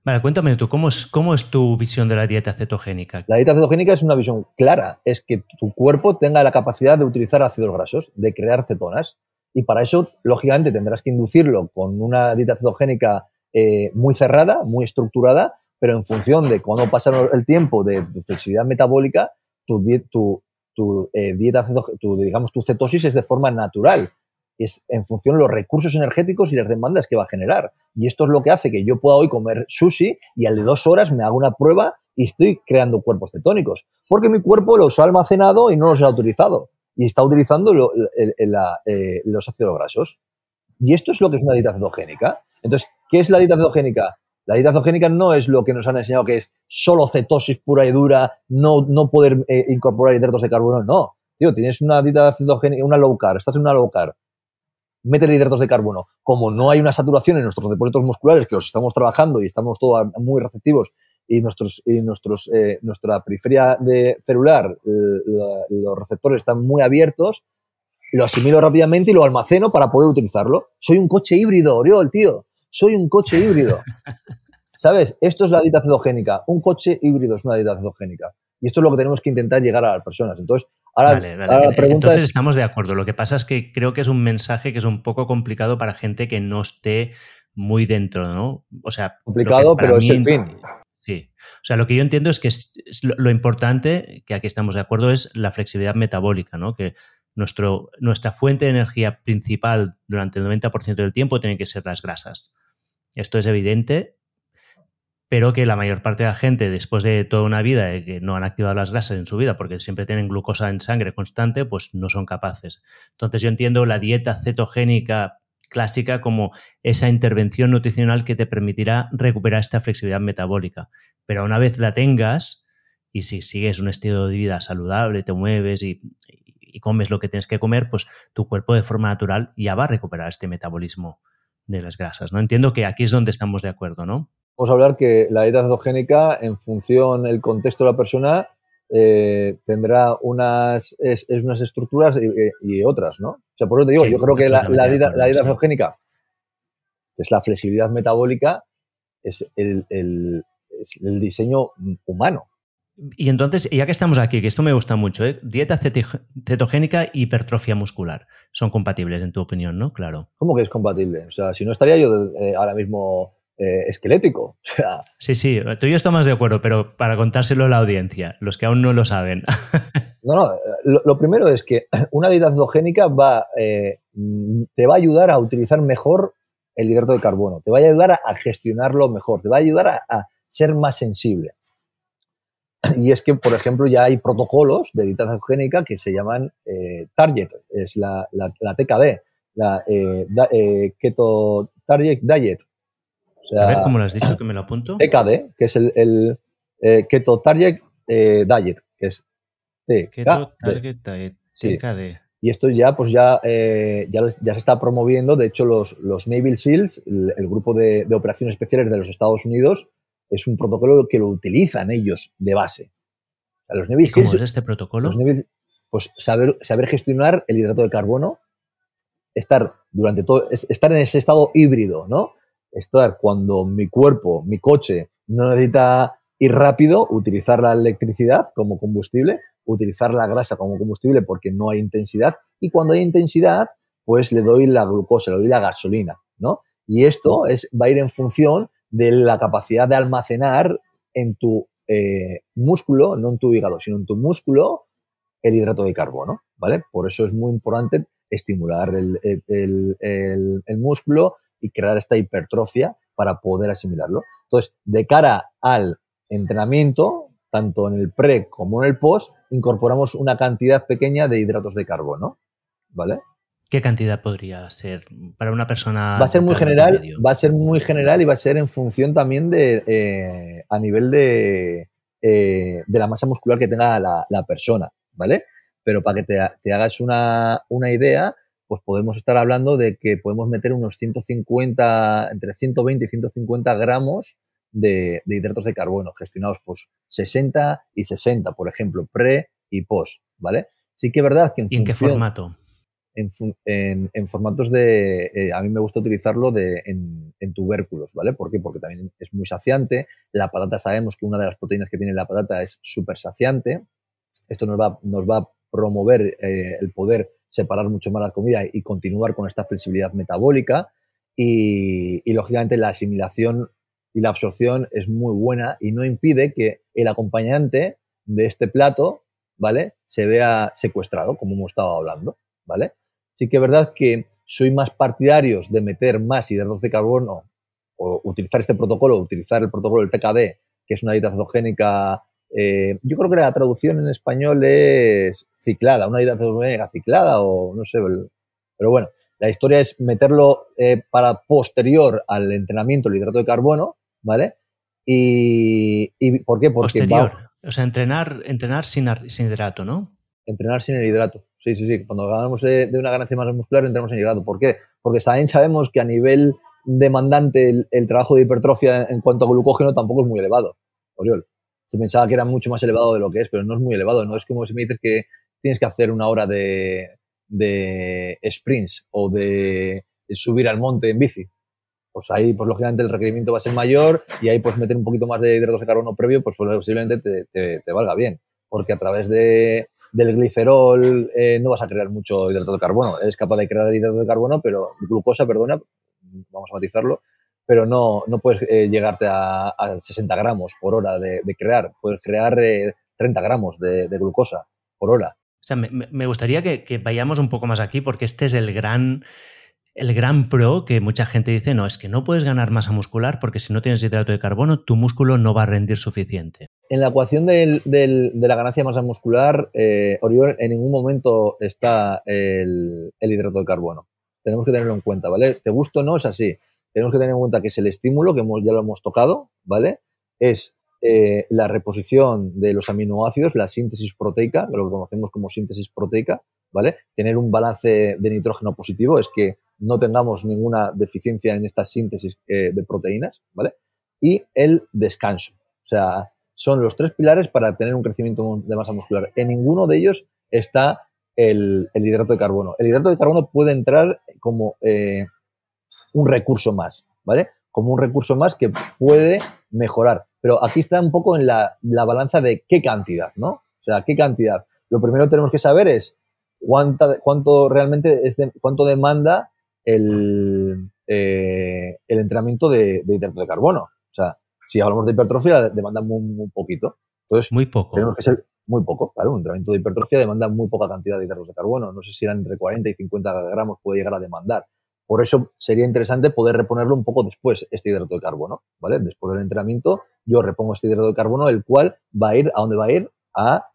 Vale, cuéntame tú, ¿cómo es, ¿cómo es tu visión de la dieta cetogénica? La dieta cetogénica es una visión clara, es que tu cuerpo tenga la capacidad de utilizar ácidos grasos, de crear cetonas, y para eso, lógicamente, tendrás que inducirlo con una dieta cetogénica eh, muy cerrada, muy estructurada, pero en función de cuando pasa el tiempo de tu flexibilidad metabólica, tu, tu, tu eh, dieta, tu, digamos, tu cetosis es de forma natural es en función de los recursos energéticos y las demandas que va a generar. Y esto es lo que hace que yo pueda hoy comer sushi y al de dos horas me haga una prueba y estoy creando cuerpos cetónicos. Porque mi cuerpo los ha almacenado y no los ha utilizado. Y está utilizando eh, los ácidos grasos. Y esto es lo que es una dieta cetogénica. Entonces, ¿qué es la dieta cetogénica? La dieta cetogénica no es lo que nos han enseñado que es solo cetosis pura y dura, no, no poder eh, incorporar hidratos de carbono. No. Tío, tienes una dieta cetogénica, una low carb, estás en una low carb, meter hidratos de carbono. Como no hay una saturación en nuestros depósitos musculares, que los estamos trabajando y estamos todos muy receptivos, y, nuestros, y nuestros, eh, nuestra periferia de celular, los receptores están muy abiertos, lo asimilo rápidamente y lo almaceno para poder utilizarlo. Soy un coche híbrido, Oriol, tío. Soy un coche híbrido. ¿Sabes? Esto es la dieta cetogénica. Un coche híbrido es una dieta cetogénica. Y esto es lo que tenemos que intentar llegar a las personas. Entonces, ahora, la pregunta Entonces estamos de acuerdo. Lo que pasa es que creo que es un mensaje que es un poco complicado para gente que no esté muy dentro, ¿no? O sea, complicado, pero es el fin. Sí. O sea, lo que yo entiendo es que lo, importante, que aquí estamos de acuerdo, es la flexibilidad metabólica, ¿no? Que nuestro, nuestra fuente de energía principal durante el 90% del tiempo tiene que ser las grasas. Esto es evidente pero que la mayor parte de la gente, después de toda una vida de que no han activado las grasas en su vida porque siempre tienen glucosa en sangre constante, pues no son capaces. Entonces yo entiendo la dieta cetogénica clásica como esa intervención nutricional que te permitirá recuperar esta flexibilidad metabólica. Pero una vez la tengas, y si sigues un estilo de vida saludable, te mueves y, comes lo que tienes que comer, pues tu cuerpo de forma natural ya va a recuperar este metabolismo de las grasas, ¿no? Entiendo que aquí es donde estamos de acuerdo, ¿no? Vamos a hablar que la dieta cetogénica, en función del contexto de la persona, eh, tendrá unas, es, unas estructuras y, otras, ¿no? O sea, por eso te digo, yo creo que la, la, dieta, la cetogénica, que es la flexibilidad metabólica, es el, el, el diseño humano. Y entonces, ya que estamos aquí, que esto me gusta mucho, ¿eh? dieta cetogénica y hipertrofia muscular. Son compatibles, en tu opinión, ¿no? Claro. ¿Cómo que es compatible? O sea, si no estaría yo eh, ahora mismo eh, esquelético. Sí, sí, tú y yo estamos de acuerdo, pero para contárselo a la audiencia, los que aún no lo saben. no, no, lo, primero es que una dieta cetogénica va, te va a ayudar a utilizar mejor el hidrato de carbono, te va a ayudar a, gestionarlo mejor, te va a ayudar a, ser más sensible. Y es que, por ejemplo, ya hay protocolos de dieta cetogénica que se llaman eh, Target, es la, TKD, la Keto Target Diet, a ver, ¿cómo lo has dicho que me lo apunto? TKD, que es el, eh, Keto Target eh, Diet, que es TKD. Keto Target Diet, TKD. Y esto ya, pues ya, eh, ya, se está promoviendo. De hecho, los, los Navy SEALs, el, grupo de, operaciones especiales de los Estados Unidos, es un protocolo que lo utilizan ellos de base. Los Navy ¿Cómo es este protocolo? pues saber, saber gestionar el hidrato de carbono, estar durante todo, estar en ese estado híbrido, ¿no? estar cuando mi cuerpo, mi coche, no necesita ir rápido, utilizar la electricidad como combustible, utilizar la grasa como combustible porque no hay intensidad y cuando hay intensidad, pues le doy la glucosa, le doy la gasolina, ¿no? Y esto es, va a ir en función de la capacidad de almacenar en tu eh, músculo, no en tu hígado, sino en tu músculo, el hidrato de carbono, ¿vale? Por eso es muy importante estimular el, el músculo, y crear esta hipertrofia para poder asimilarlo. Entonces, de cara al entrenamiento, tanto en el pre como en el post, incorporamos una cantidad pequeña de hidratos de carbono, ¿vale? ¿Qué cantidad podría ser para una persona? Va a ser muy general, va a ser muy general y va a ser en función también de eh, a nivel de, eh, de la masa muscular que tenga la, persona, ¿vale? Pero para que te, te hagas una, una idea, pues podemos estar hablando de que podemos meter unos 150, entre 120 y 150 gramos de, hidratos de carbono, gestionados pues 60 y 60, por ejemplo, pre y post, ¿vale? Sí que es verdad que en, ¿Y en qué formato? En, formatos de, eh, a mí me gusta utilizarlo de, en, tubérculos, ¿vale? ¿Por qué? Porque también es muy saciante. La patata sabemos que una de las proteínas que tiene la patata es súper saciante. Esto nos va, nos va a promover eh, el poder separar mucho más la comida y continuar con esta flexibilidad metabólica. Y, lógicamente la asimilación y la absorción es muy buena y no impide que el acompañante de este plato, ¿vale? Se vea secuestrado, como hemos estado hablando, ¿vale? Sí que es verdad que soy más partidarios de meter más hidratos de carbono o utilizar este protocolo, utilizar el protocolo del TKD, que es una dieta cetogénica eh, yo creo que la traducción en español es ciclada, una hidratación ciclada o no sé, pero bueno, la historia es meterlo eh, para posterior al entrenamiento el hidrato de carbono, ¿vale? Y, ¿por qué? Porque posterior, o sea, entrenar, entrenar sin, sin, hidrato, ¿no? Entrenar sin el hidrato, sí, sí, sí. Cuando ganamos de, una ganancia más muscular, entrenamos sin hidrato. ¿Por qué? Porque también sabemos que a nivel demandante el, trabajo de hipertrofia en cuanto a glucógeno tampoco es muy elevado, Oriol se pensaba que era mucho más elevado de lo que es, pero no es muy elevado. No es como si me dices que tienes que hacer una hora de, de sprints o de, subir al monte en bici. Pues ahí, pues lógicamente el requerimiento va a ser mayor y ahí pues meter un poquito más de hidratos de carbono previo, pues posiblemente te, te, valga bien. Porque a través de, del glicerol eh, no vas a crear mucho hidrato de carbono. Eres capaz de crear hidrato de carbono, pero glucosa, perdona, vamos a matizarlo, pero no, no puedes eh, llegarte a, 60 gramos por hora de, crear, puedes crear 30 eh, gramos de, glucosa por hora. O sea, me, gustaría que, vayamos un poco más aquí porque este es el gran, el gran pro que mucha gente dice, no, es que no puedes ganar masa muscular porque si no tienes hidrato de carbono, tu músculo no va a rendir suficiente. En la ecuación de la ganancia de masa muscular, eh, Oriol, en ningún momento está el, hidrato de carbono. Tenemos que tenerlo en cuenta, ¿vale? Te gusta o no, es así tenemos que tener en cuenta que es el estímulo, que ya lo hemos tocado, ¿vale? Es eh, la reposición de los aminoácidos, la síntesis proteica, lo que conocemos como síntesis proteica, ¿vale? Tener un balance de nitrógeno positivo es que no tengamos ninguna deficiencia en esta síntesis eh, de proteínas, ¿vale? Y el descanso. O sea, son los tres pilares para tener un crecimiento de masa muscular. En ninguno de ellos está el, hidrato de carbono. El hidrato de carbono puede entrar como eh, un recurso más, ¿vale? Como un recurso más que puede mejorar. Pero aquí está un poco en la, balanza de qué cantidad, ¿no? O sea, qué cantidad. Lo primero que tenemos que saber es cuánta, cuánto realmente es cuánto demanda el, eh, el entrenamiento de, hidrato de carbono. O sea, si hablamos de hipertrofia, demanda muy, poquito. Entonces, muy poco. Tenemos que ser muy poco, claro. Un entrenamiento de hipertrofia demanda muy poca cantidad de hidratos de carbono. No sé si eran entre 40 y 50 gramos puede llegar a demandar. Por eso sería interesante poder reponerlo un poco después, este hidrato de carbono, ¿vale? Después del entrenamiento, yo repongo este hidrato de carbono, el cual va a ir, ¿a dónde va a ir? A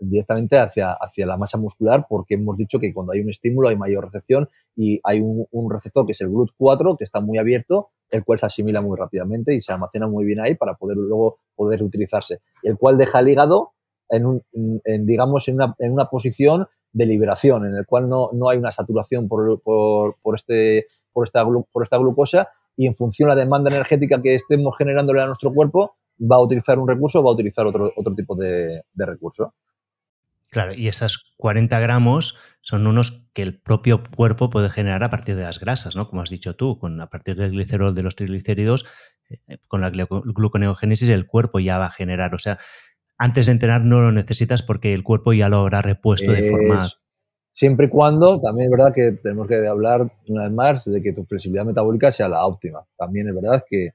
directamente hacia, hacia la masa muscular, porque hemos dicho que cuando hay un estímulo hay mayor recepción y hay un, receptor que es el GLUT4, que está muy abierto, el cual se asimila muy rápidamente y se almacena muy bien ahí para poder luego poder utilizarse. El cual deja el hígado en, digamos, en una, en una posición de liberación, en el cual no, no hay una saturación por, por, por, este, por, esta, por esta glucosa y en función de la demanda energética que estemos generándole a nuestro cuerpo, va a utilizar un recurso o va a utilizar otro, otro tipo de, de recurso. Claro, y esas 40 gramos son unos que el propio cuerpo puede generar a partir de las grasas, ¿no? Como has dicho tú, con, a partir del glicerol de los triglicéridos, eh, con la gluconeogénesis el cuerpo ya va a generar. O sea, antes de entrenar no lo necesitas porque el cuerpo ya lo habrá repuesto de forma... Siempre y cuando, también es verdad que tenemos que hablar una vez más de que tu flexibilidad metabólica sea la óptima. También es verdad que,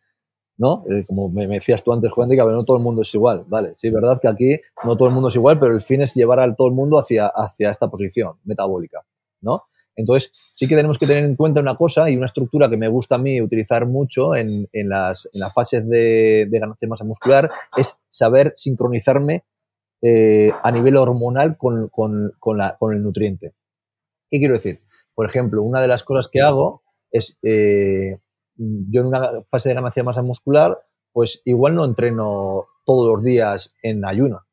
¿no? Eh, como me, decías tú antes, Juan, que no todo el mundo es igual, ¿vale? Sí, es verdad que aquí no todo el mundo es igual, pero el fin es llevar a todo el mundo hacia, hacia esta posición metabólica, ¿no? Entonces, sí que tenemos que tener en cuenta una cosa y una estructura que me gusta a mí utilizar mucho en, las, fases de, ganancia de masa muscular, es saber sincronizarme eh, a nivel hormonal con, el nutriente. ¿Qué quiero decir? Por ejemplo, una de las cosas que hago es, eh, yo en una fase de ganancia de masa muscular, pues igual no entreno todos los días en ayuno.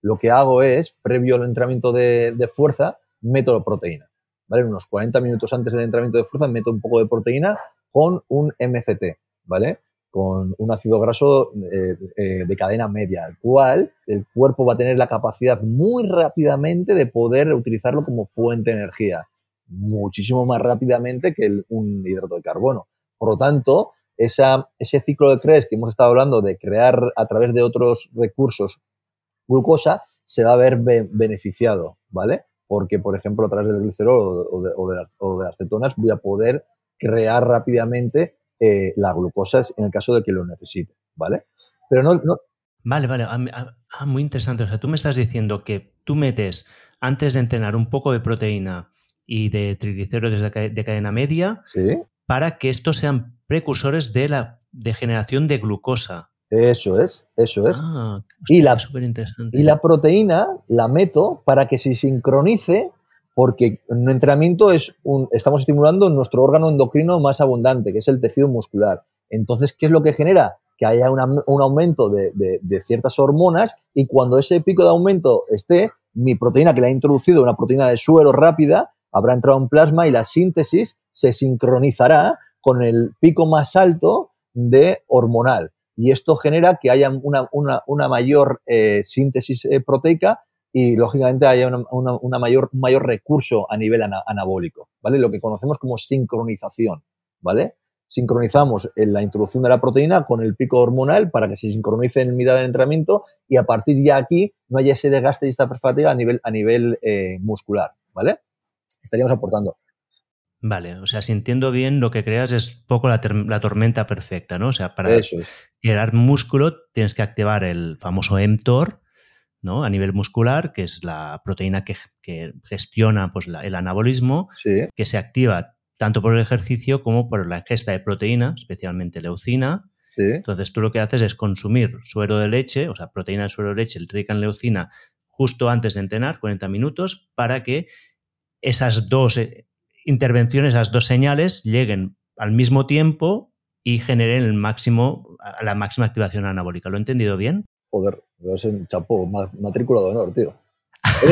Lo que hago es, previo al entrenamiento de, de fuerza, meto proteína ¿vale? Unos 40 minutos antes del entrenamiento de fuerza meto un poco de proteína con un MCT, ¿vale? Con un ácido graso eh, eh, de cadena media, el cual el cuerpo va a tener la capacidad muy rápidamente de poder utilizarlo como fuente de energía, muchísimo más rápidamente que un hidrato de carbono. Por lo tanto, esa, ese ciclo de Krebs que hemos estado hablando de crear a través de otros recursos glucosa se va a ver beneficiado, ¿vale? porque, por ejemplo, a través del glicerol o de, las cetonas voy a poder crear rápidamente eh, la glucosa en el caso de que lo necesite, ¿vale? Pero no... Vale, vale. Ah, muy interesante. O sea, tú me estás diciendo que tú metes, antes de entrenar, un poco de proteína y de triglicéridos de, de cadena media para que estos sean precursores de la degeneración de glucosa. Eso es, eso es. y, la, y la proteína la meto para que se sincronice, porque un entrenamiento es un, estamos estimulando nuestro órgano endocrino más abundante, que es el tejido muscular. Entonces, ¿qué es lo que genera? Que haya un aumento de, de, ciertas hormonas y cuando ese pico de aumento esté, mi proteína que le ha introducido, una proteína de suero rápida, habrá entrado en plasma y la síntesis se sincronizará con el pico más alto de hormonal y esto genera que haya una, mayor eh, síntesis eh, proteica y lógicamente haya una, mayor, un mayor recurso a nivel anabólico, ¿vale? Lo que conocemos como sincronización, ¿vale? Sincronizamos la introducción de la proteína con el pico hormonal para que se sincronice en mitad del entrenamiento y a partir de aquí no haya ese desgaste y esta perfatiga a nivel, a nivel eh, muscular, ¿vale? Estaríamos aportando. Vale, o sea, si entiendo bien, lo que creas es poco la, tormenta perfecta, ¿no? O sea, para crear músculo tienes que activar el famoso mTOR, ¿no? A nivel muscular, que es la proteína que, gestiona pues, el anabolismo, que se activa tanto por el ejercicio como por la ingesta de proteína, especialmente leucina. Entonces tú lo que haces es consumir suero de leche, o sea, proteína de suero de leche rica en leucina, justo antes de entrenar, 40 minutos, para que esas dos eh, intervenciones, las dos señales, lleguen al mismo tiempo y generen el máximo, la máxima activación anabólica. ¿Lo he entendido bien? Joder, es un chapo, matrícula de honor, tío.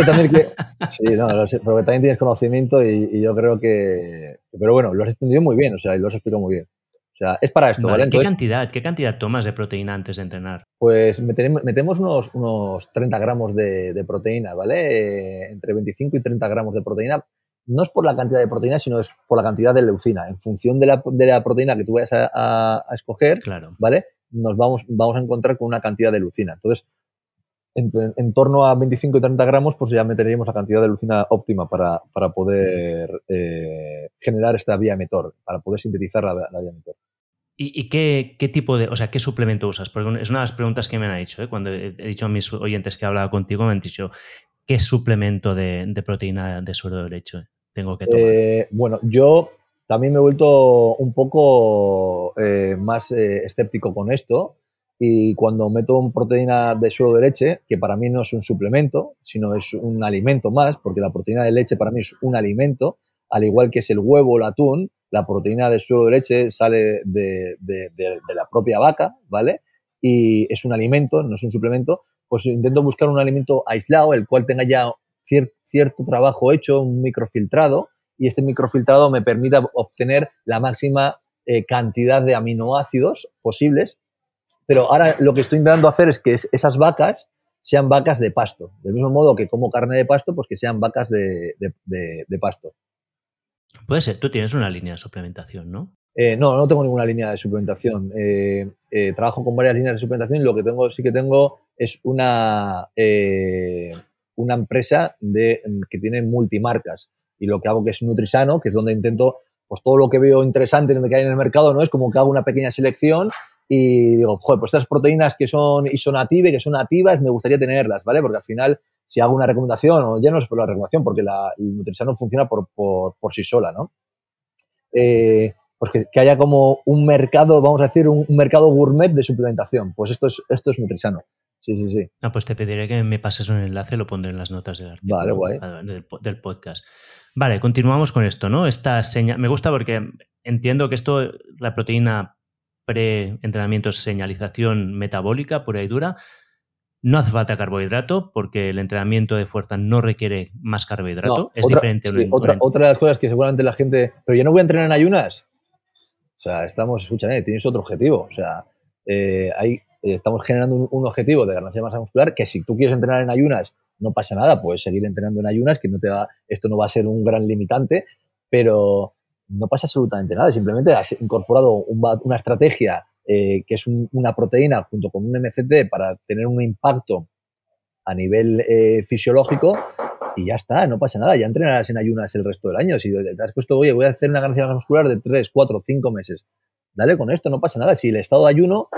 también que, sí, no, porque también tienes conocimiento y, yo creo que... Pero bueno, lo has entendido muy bien, o sea, y lo has explicado muy bien. O sea, es para esto, ¿vale? ¿qué, cantidad, ¿Qué cantidad tomas de proteína antes de entrenar? Pues metemos, unos, unos 30 gramos de, proteína, ¿vale? Eh, entre 25 y 30 gramos de proteína. No es por la cantidad de proteína, sino es por la cantidad de leucina. En función de la, de la proteína que tú vayas a, a, a escoger, claro. ¿vale? Nos vamos, vamos a encontrar con una cantidad de leucina. Entonces, en, torno a 25 y 30 gramos, pues ya meteríamos la cantidad de leucina óptima para, poder eh, generar esta vía emetor, para poder sintetizar la, vía emetor. ¿Y, qué, tipo de, o sea, qué suplemento usas? Porque es una de las preguntas que me han hecho, ¿eh? cuando he dicho a mis oyentes que hablaba contigo, me han dicho, ¿qué suplemento de, proteína de suero de leche tengo que tomar? Eh, bueno, yo también me he vuelto un poco más escéptico con esto, y cuando meto proteína de suelo de leche, que para mí no es un suplemento, sino es un alimento más, porque la proteína de leche para mí es un alimento, al igual que es el huevo o el atún, la proteína de suelo de leche sale de, la propia vaca, ¿vale? Y es un alimento, no es un suplemento, pues intento buscar un alimento aislado, el cual tenga ya cierto trabajo hecho, un microfiltrado, y este microfiltrado me permita obtener la máxima eh, cantidad de aminoácidos posibles pero ahora lo que estoy intentando hacer es que esas vacas sean vacas de pasto. Del mismo modo que como carne de pasto, pues que sean vacas de, pasto. Puede ser, tú tienes una línea de suplementación, ¿no? Eh, no, no tengo ninguna línea de suplementación. Eh, eh, trabajo con varias líneas de suplementación y lo que tengo, sí que tengo es una, una empresa de, que tiene multimarcas. Y lo que hago que es Nutrisano, que es donde intento, pues todo lo que veo interesante que hay en el mercado, ¿no? Es como que hago una pequeña selección y digo, joder, pues estas proteínas que son isonative, que son nativas, me gustaría tenerlas, ¿vale? Porque al final, si hago una recomendación, o ya no es por la recomendación, porque la, el no funciona por, sí sola, ¿no? Eh, pues que, haya como un mercado, vamos a decir, un, mercado gourmet de suplementación. Pues esto es, esto es Nutrisano. Sí, sí, sí. Ah, pues te pediré que me pases un enlace, lo pondré en las notas del artículo. Vale, guay. Del, del, podcast. Vale, continuamos con esto, ¿no? Esta señal. Me gusta porque entiendo que esto, la proteína pre-entrenamiento señalización metabólica pura y dura. No hace falta carbohidrato porque el entrenamiento de fuerza no requiere más carbohidrato. es diferente. otra, otra, de las cosas que seguramente la gente. Pero yo no voy a entrenar en ayunas. O sea, estamos, escucha, eh, tienes otro objetivo. O sea, eh, ahí eh, estamos generando un, objetivo de ganancia de masa muscular que si tú quieres entrenar en ayunas, no pasa nada, puedes seguir entrenando en ayunas, que no te va, esto no va a ser un gran limitante, pero, no pasa absolutamente nada, simplemente has incorporado una estrategia eh, que es una proteína junto con un MCT para tener un impacto a nivel eh, fisiológico y ya está, no pasa nada, ya entrenarás en ayunas el resto del año. Si te has puesto, oye, voy a hacer una ganancia muscular de 3, 4, 5 meses, dale con esto, no pasa nada. Si el estado de ayuno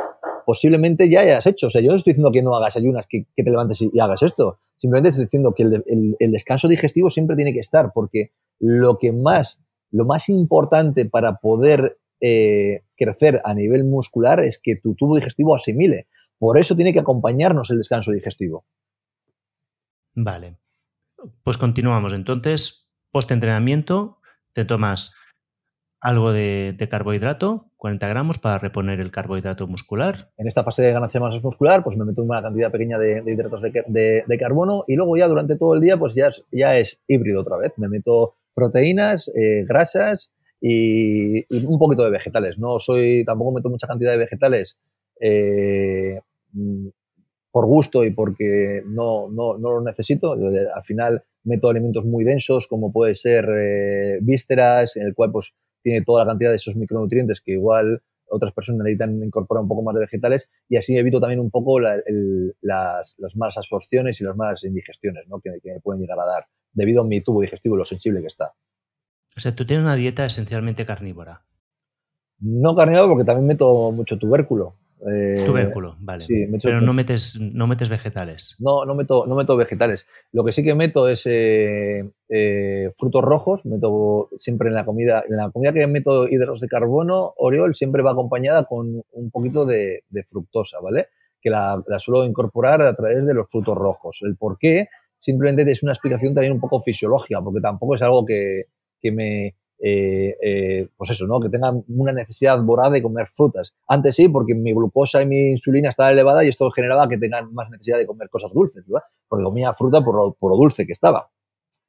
posiblemente ya hayas hecho. O sea, yo no estoy diciendo que no hagas ayunas, que, te levantes y, hagas esto. Simplemente estoy diciendo que el descanso digestivo siempre tiene que estar, porque lo que más lo más importante para poder eh, crecer a nivel muscular es que tu tubo digestivo asimile. Por eso tiene que acompañarnos el descanso digestivo. Vale. Pues continuamos. Entonces, post-entrenamiento, te tomas algo de, carbohidrato, 40 gramos para reponer el carbohidrato muscular. En esta fase de ganancia de masa muscular, pues me meto una cantidad pequeña de, hidratos de, carbono y luego ya durante todo el día, pues ya ya es híbrido otra vez. Me meto proteínas, eh, grasas y, un poquito de vegetales. No soy, tampoco meto mucha cantidad de vegetales eh, mm, por gusto y porque no, no, no lo necesito. Al final meto alimentos muy densos como puede ser eh, vísceras, en el cual pues tiene toda la cantidad de esos micronutrientes que igual otras personas necesitan incorporar un poco más de vegetales y así evito también un poco las, las, malas absorciones y las malas indigestiones ¿no? que, que, me pueden llegar a dar debido a mi tubo digestivo lo sensible que está. O sea, tú tienes una dieta esencialmente carnívora. No carnívora porque también meto mucho tubérculo. Eh, tubérculo, vale. Sí, Pero no metes, no metes vegetales. No, no meto, no meto vegetales. Lo que sí que meto es eh, eh, frutos rojos. Meto siempre en la comida. En la comida que meto hidratos de carbono, Oriol siempre va acompañada con un poquito de, fructosa, ¿vale? Que la, la, suelo incorporar a través de los frutos rojos. El por qué simplemente es una explicación también un poco fisiológica, porque tampoco es algo que, me eh, eh, pues eso, ¿no? Que tengan una necesidad vorada de comer frutas. Antes sí, porque mi glucosa y mi insulina estaba elevada y esto generaba que tengan más necesidad de comer cosas dulces, ¿verdad? Porque comía fruta por lo, dulce que estaba.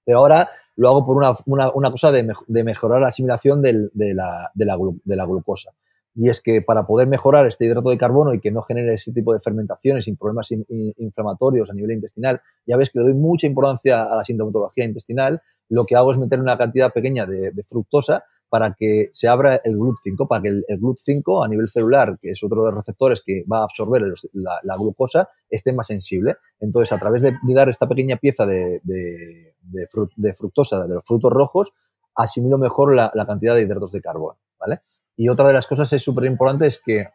Pero ahora lo hago por una, cosa de, mejorar la asimilación de, la, de la glucosa y es que para poder mejorar este hidrato de carbono y que no genere ese tipo de fermentaciones y problemas inflamatorios a nivel intestinal, ya ves que le doy mucha importancia a la sintomatología intestinal, lo que hago es meter una cantidad pequeña de, fructosa para que se abra el GLUT5, para que el, GLUT5 a nivel celular, que es otro de los receptores que va a absorber la, glucosa, esté más sensible. Entonces, a través de, dar esta pequeña pieza de, fructosa de los frutos rojos, asimilo mejor la cantidad de hidratos de carbono, ¿vale? Y otra de las cosas es súper importante es que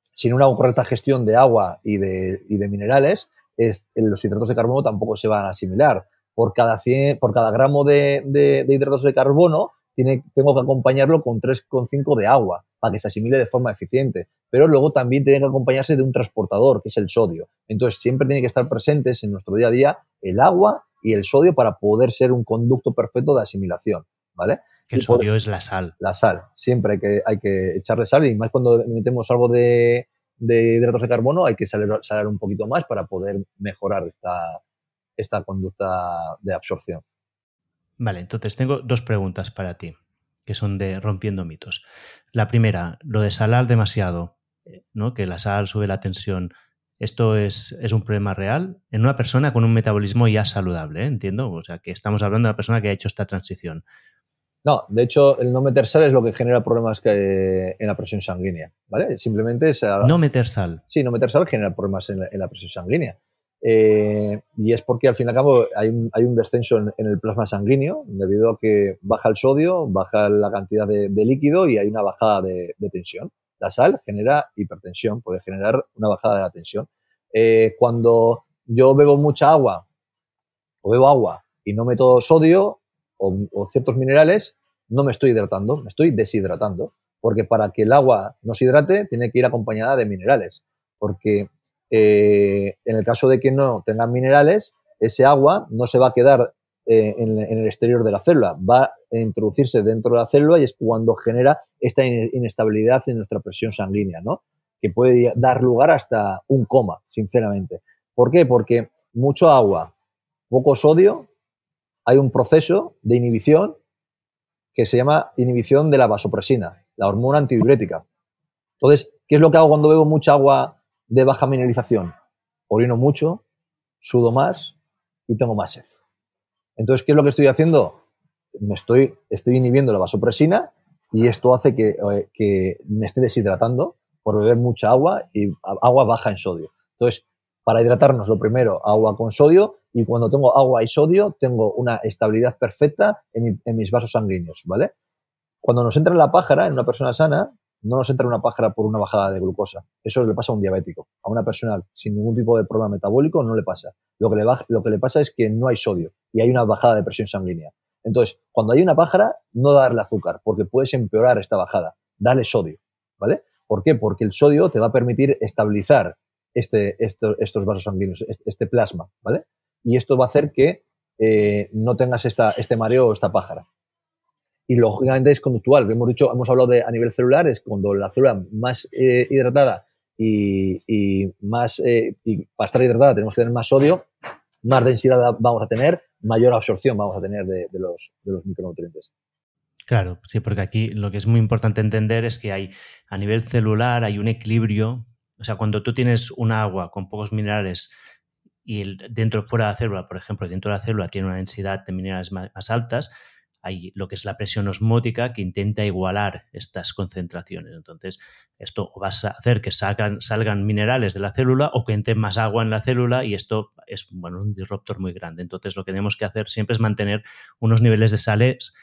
sin una correcta gestión de agua y de, y de minerales, es, los hidratos de carbono tampoco se van a asimilar. Por cada, por cada gramo de, de, hidratos de carbono tiene, tengo que acompañarlo con 3,5 de agua para que se asimile de forma eficiente. Pero luego también tiene que acompañarse de un transportador, que es el sodio. Entonces siempre tiene que estar presentes en nuestro día a día el agua y el sodio para poder ser un conducto perfecto de asimilación. ¿Vale? Que el sodio es la sal. La sal. Siempre hay que, hay que echarle sal y más cuando metemos algo de, hidratos de carbono hay que salir, salir un poquito más para poder mejorar esta, esta conducta de absorción. Vale, entonces tengo dos preguntas para ti, que son de rompiendo mitos. La primera, lo de salar demasiado, ¿no? que la sal sube la tensión. ¿Esto es, es un problema real? En una persona con un metabolismo ya saludable, ¿eh? entiendo. O sea, que estamos hablando de una persona que ha hecho esta transición. No, de hecho, el no meter sal es lo que genera problemas que, en la presión sanguínea, ¿vale? Simplemente es... No meter sal. Sí, no meter sal genera problemas en la, presión sanguínea. Eh, y es porque al fin y al cabo hay un, descenso en, el plasma sanguíneo debido a que baja el sodio, baja la cantidad de, líquido y hay una bajada de, tensión. La sal genera hipertensión, puede generar una bajada de la tensión. Eh, cuando yo bebo mucha agua o bebo agua y no meto sodio, o, ciertos minerales, no me estoy hidratando, me estoy deshidratando. Porque para que el agua no se hidrate, tiene que ir acompañada de minerales. Porque eh, en el caso de que no tengan minerales, ese agua no se va a quedar eh, en, el exterior de la célula, va a introducirse dentro de la célula y es cuando genera esta inestabilidad en nuestra presión sanguínea, ¿no? Que puede dar lugar hasta un coma, sinceramente. ¿Por qué? Porque mucho agua, poco sodio, hay un proceso de inhibición que se llama inhibición de la vasopresina, la hormona antidiurética. Entonces, ¿qué es lo que hago cuando bebo mucha agua de baja mineralización? Orino mucho, sudo más y tengo más sed. Entonces, ¿qué es lo que estoy haciendo? Me estoy, estoy inhibiendo la vasopresina y esto hace que, eh, que me esté deshidratando por beber mucha agua y agua baja en sodio. Entonces, para hidratarnos, lo primero, agua con sodio y cuando tengo agua y sodio, tengo una estabilidad perfecta en, mis vasos sanguíneos, ¿vale? Cuando nos entra la pájara, en una persona sana, no nos entra una pájara por una bajada de glucosa. Eso le pasa a un diabético. A una persona sin ningún tipo de problema metabólico no le pasa. Lo que le, lo que le pasa es que no hay sodio y hay una bajada de presión sanguínea. Entonces, cuando hay una pájara, no darle azúcar, porque puedes empeorar esta bajada. Dale sodio, ¿vale? ¿Por qué? Porque el sodio te va a permitir estabilizar este, estos vasos sanguíneos, este plasma, ¿vale? Y esto va a hacer que eh, no tengas esta, este mareo o esta pájara. Y lógicamente es conductual. Hemos dicho, hemos hablado de a nivel celular, es cuando la célula más eh, hidratada y, más eh, y para estar hidratada tenemos que tener más sodio, más densidad vamos a tener, mayor absorción vamos a tener de, los, de los micronutrientes. Claro, sí, porque aquí lo que es muy importante entender es que hay a nivel celular hay un equilibrio o sea, cuando tú tienes un agua con pocos minerales y el, dentro fuera de la célula, por ejemplo, dentro de la célula tiene una densidad de minerales más, altas, hay lo que es la presión osmótica que intenta igualar estas concentraciones. Entonces, esto va a hacer que salgan, salgan minerales de la célula o que entre más agua en la célula y esto es bueno, un disruptor muy grande. Entonces, lo que tenemos que hacer siempre es mantener unos niveles de sales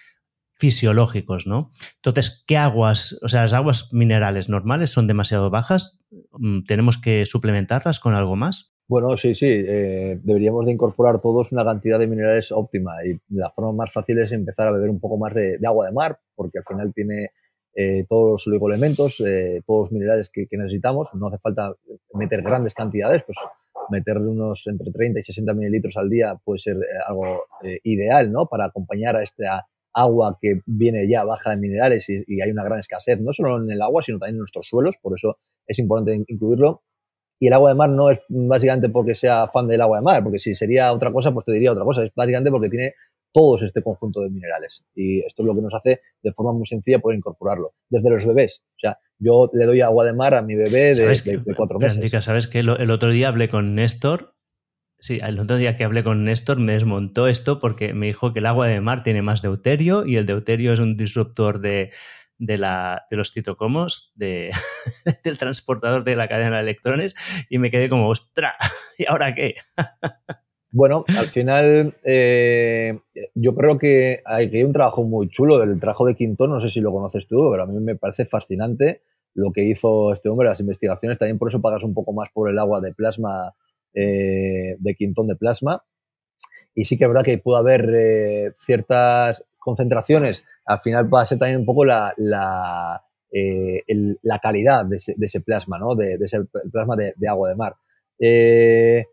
fisiológicos, ¿no? Entonces, ¿qué aguas, o sea, las aguas minerales normales son demasiado bajas? Mm, ¿Tenemos que suplementarlas con algo más? Bueno, sí, sí, eh, deberíamos de incorporar todos una cantidad de minerales óptima y la forma más fácil es empezar a beber un poco más de, agua de mar, porque al final tiene eh, todos los oligoelementos, eh, todos los minerales que, necesitamos, no hace falta meter grandes cantidades, pues meterle unos entre 30 y 60 mililitros al día puede ser algo ideal, ¿no? Para acompañar a esta agua que viene ya baja de minerales y, hay una gran escasez, no solo en el agua, sino también en nuestros suelos, por eso es importante incluirlo. Y el agua de mar no es básicamente porque sea fan del agua de mar, porque si sería otra cosa, pues te diría otra cosa, es básicamente porque tiene todos este conjunto de minerales. Y esto es lo que nos hace de forma muy sencilla poder incorporarlo. Desde los bebés. O sea, yo le doy agua de mar a mi bebé de, cuatro meses. ¿Sabes que el otro día hablé con Néstor? Sí, el otro día que hablé con Néstor me desmontó esto porque me dijo que el agua de mar tiene más deuterio y el deuterio es un disruptor de, de, la, de los citocomos, de, del transportador de la cadena de electrones, y me quedé como, ¡ostra! ¿Y ahora qué? Bueno, al final eh, yo creo que hay, un trabajo muy chulo del trabajo de Quintón, no sé si lo conoces tú, pero a mí me parece fascinante lo que hizo este hombre, las investigaciones, también por eso pagas un poco más por el agua de plasma, eh, de Quintón de plasma. Y sí que es verdad que puede haber eh, ciertas concentraciones, al final va a ser también un poco la, la, la calidad de ese, plasma, ¿no? de, ese plasma de, de agua de mar. Eh,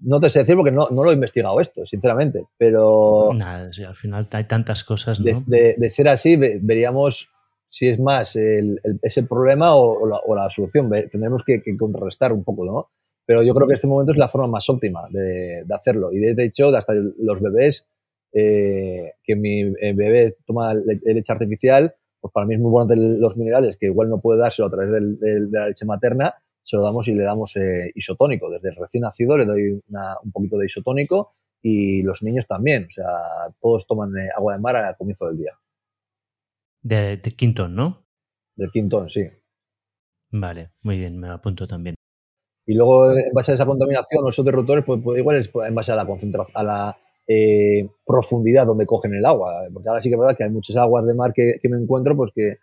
no te sé decir porque no, lo he investigado esto, sinceramente, pero... Nada, al final hay tantas cosas, ¿no? de, ser así, veríamos si es más el, ese problema o, la, solución. Tendremos que, contrarrestar un poco, ¿no? Pero yo creo que este momento es la forma más óptima de, hacerlo. Y de hecho, hasta los bebés, eh, que mi eh, bebé toma leche artificial, pues para mí es muy bueno los minerales, que igual no puede dárselo a través de la leche materna, se lo damos y le damos eh, isotónico. Desde el recién nacido le doy un poquito de isotónico y los niños también. O sea, todos toman eh, agua de mar al comienzo del día. De, de Quintón, ¿no? Del Quintón, sí. Vale, muy bien, me lo apunto también. Y luego, en base a esa contaminación o esos derrotores, pues, pues, igual es en base a la concentración, a la eh, profundidad donde cogen el agua. Porque ahora sí que es verdad que hay muchas aguas de mar que, me encuentro, pues que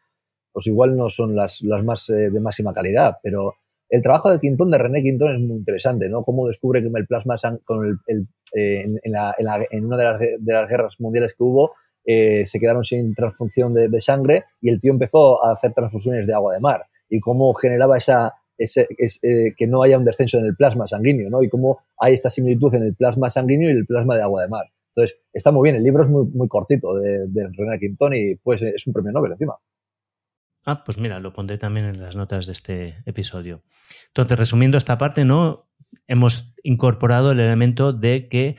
pues igual no son las, las más de máxima calidad, pero el trabajo de Quintón, de René Quintón, es muy interesante, ¿no? Cómo descubre que el plasma con el, eh, en, una de las, guerras mundiales que hubo eh, se quedaron sin transfusión de, sangre y el tío empezó a hacer transfusiones de agua de mar y cómo generaba esa, ese, eh, que no haya un descenso en el plasma sanguíneo, ¿no? Y cómo hay esta similitud en el plasma sanguíneo y el plasma de agua de mar. Entonces, está muy bien. El libro es muy, cortito de, de René Quintón y pues es un premio Nobel encima. Ah, pues mira, lo pondré también en las notas de este episodio. Entonces, resumiendo esta parte, ¿no? Hemos incorporado el elemento de que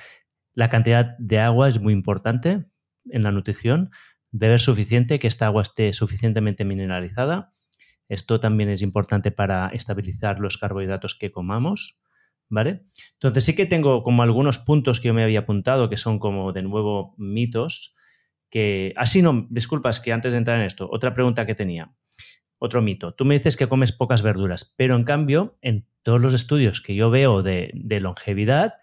la cantidad de agua es muy importante en la nutrición, beber suficiente, que esta agua esté suficientemente mineralizada. Esto también es importante para estabilizar los carbohidratos que comamos, ¿vale? Entonces sí que tengo como algunos puntos que yo me había apuntado que son como de nuevo mitos que... Así ah, no, disculpas que antes de entrar en esto, otra pregunta que tenía. Otro mito. Tú me dices que comes pocas verduras, pero en cambio, en todos los estudios que yo veo de, longevidad,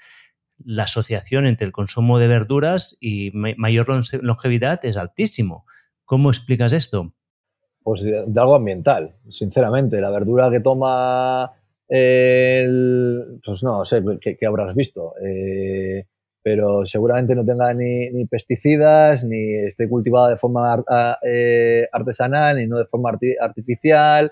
la asociación entre el consumo de verduras y mayor longevidad es altísimo. ¿Cómo explicas esto? Pues de, algo ambiental, sinceramente. La verdura que toma el, pues no sé qué, habrás visto. Eh, pero seguramente no tenga ni, pesticidas, ni esté cultivada de forma eh, artesanal, ni no de forma artificial,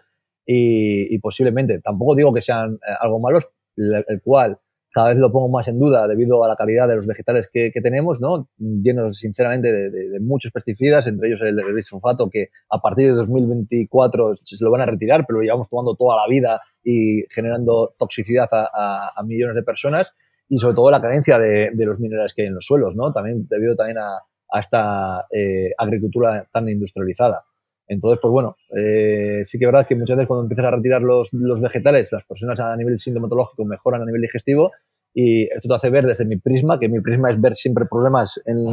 y, posiblemente, tampoco digo que sean eh, algo malos, el, cual cada vez lo pongo más en duda debido a la calidad de los vegetales que, tenemos, ¿no? llenos sinceramente de, muchos pesticidas, entre ellos el, el que a partir de 2024 se lo van a retirar, pero lo llevamos tomando toda la vida y generando toxicidad a millones de personas y sobre todo la carencia de, los minerales que hay en los suelos, ¿no? También debido también a, esta eh, agricultura tan industrializada. Entonces, pues bueno, eh, sí que es verdad que muchas veces cuando empiezas a retirar los, vegetales, las personas a nivel sintomatológico mejoran a nivel digestivo y esto te hace ver desde mi prisma, que mi prisma es ver siempre problemas en,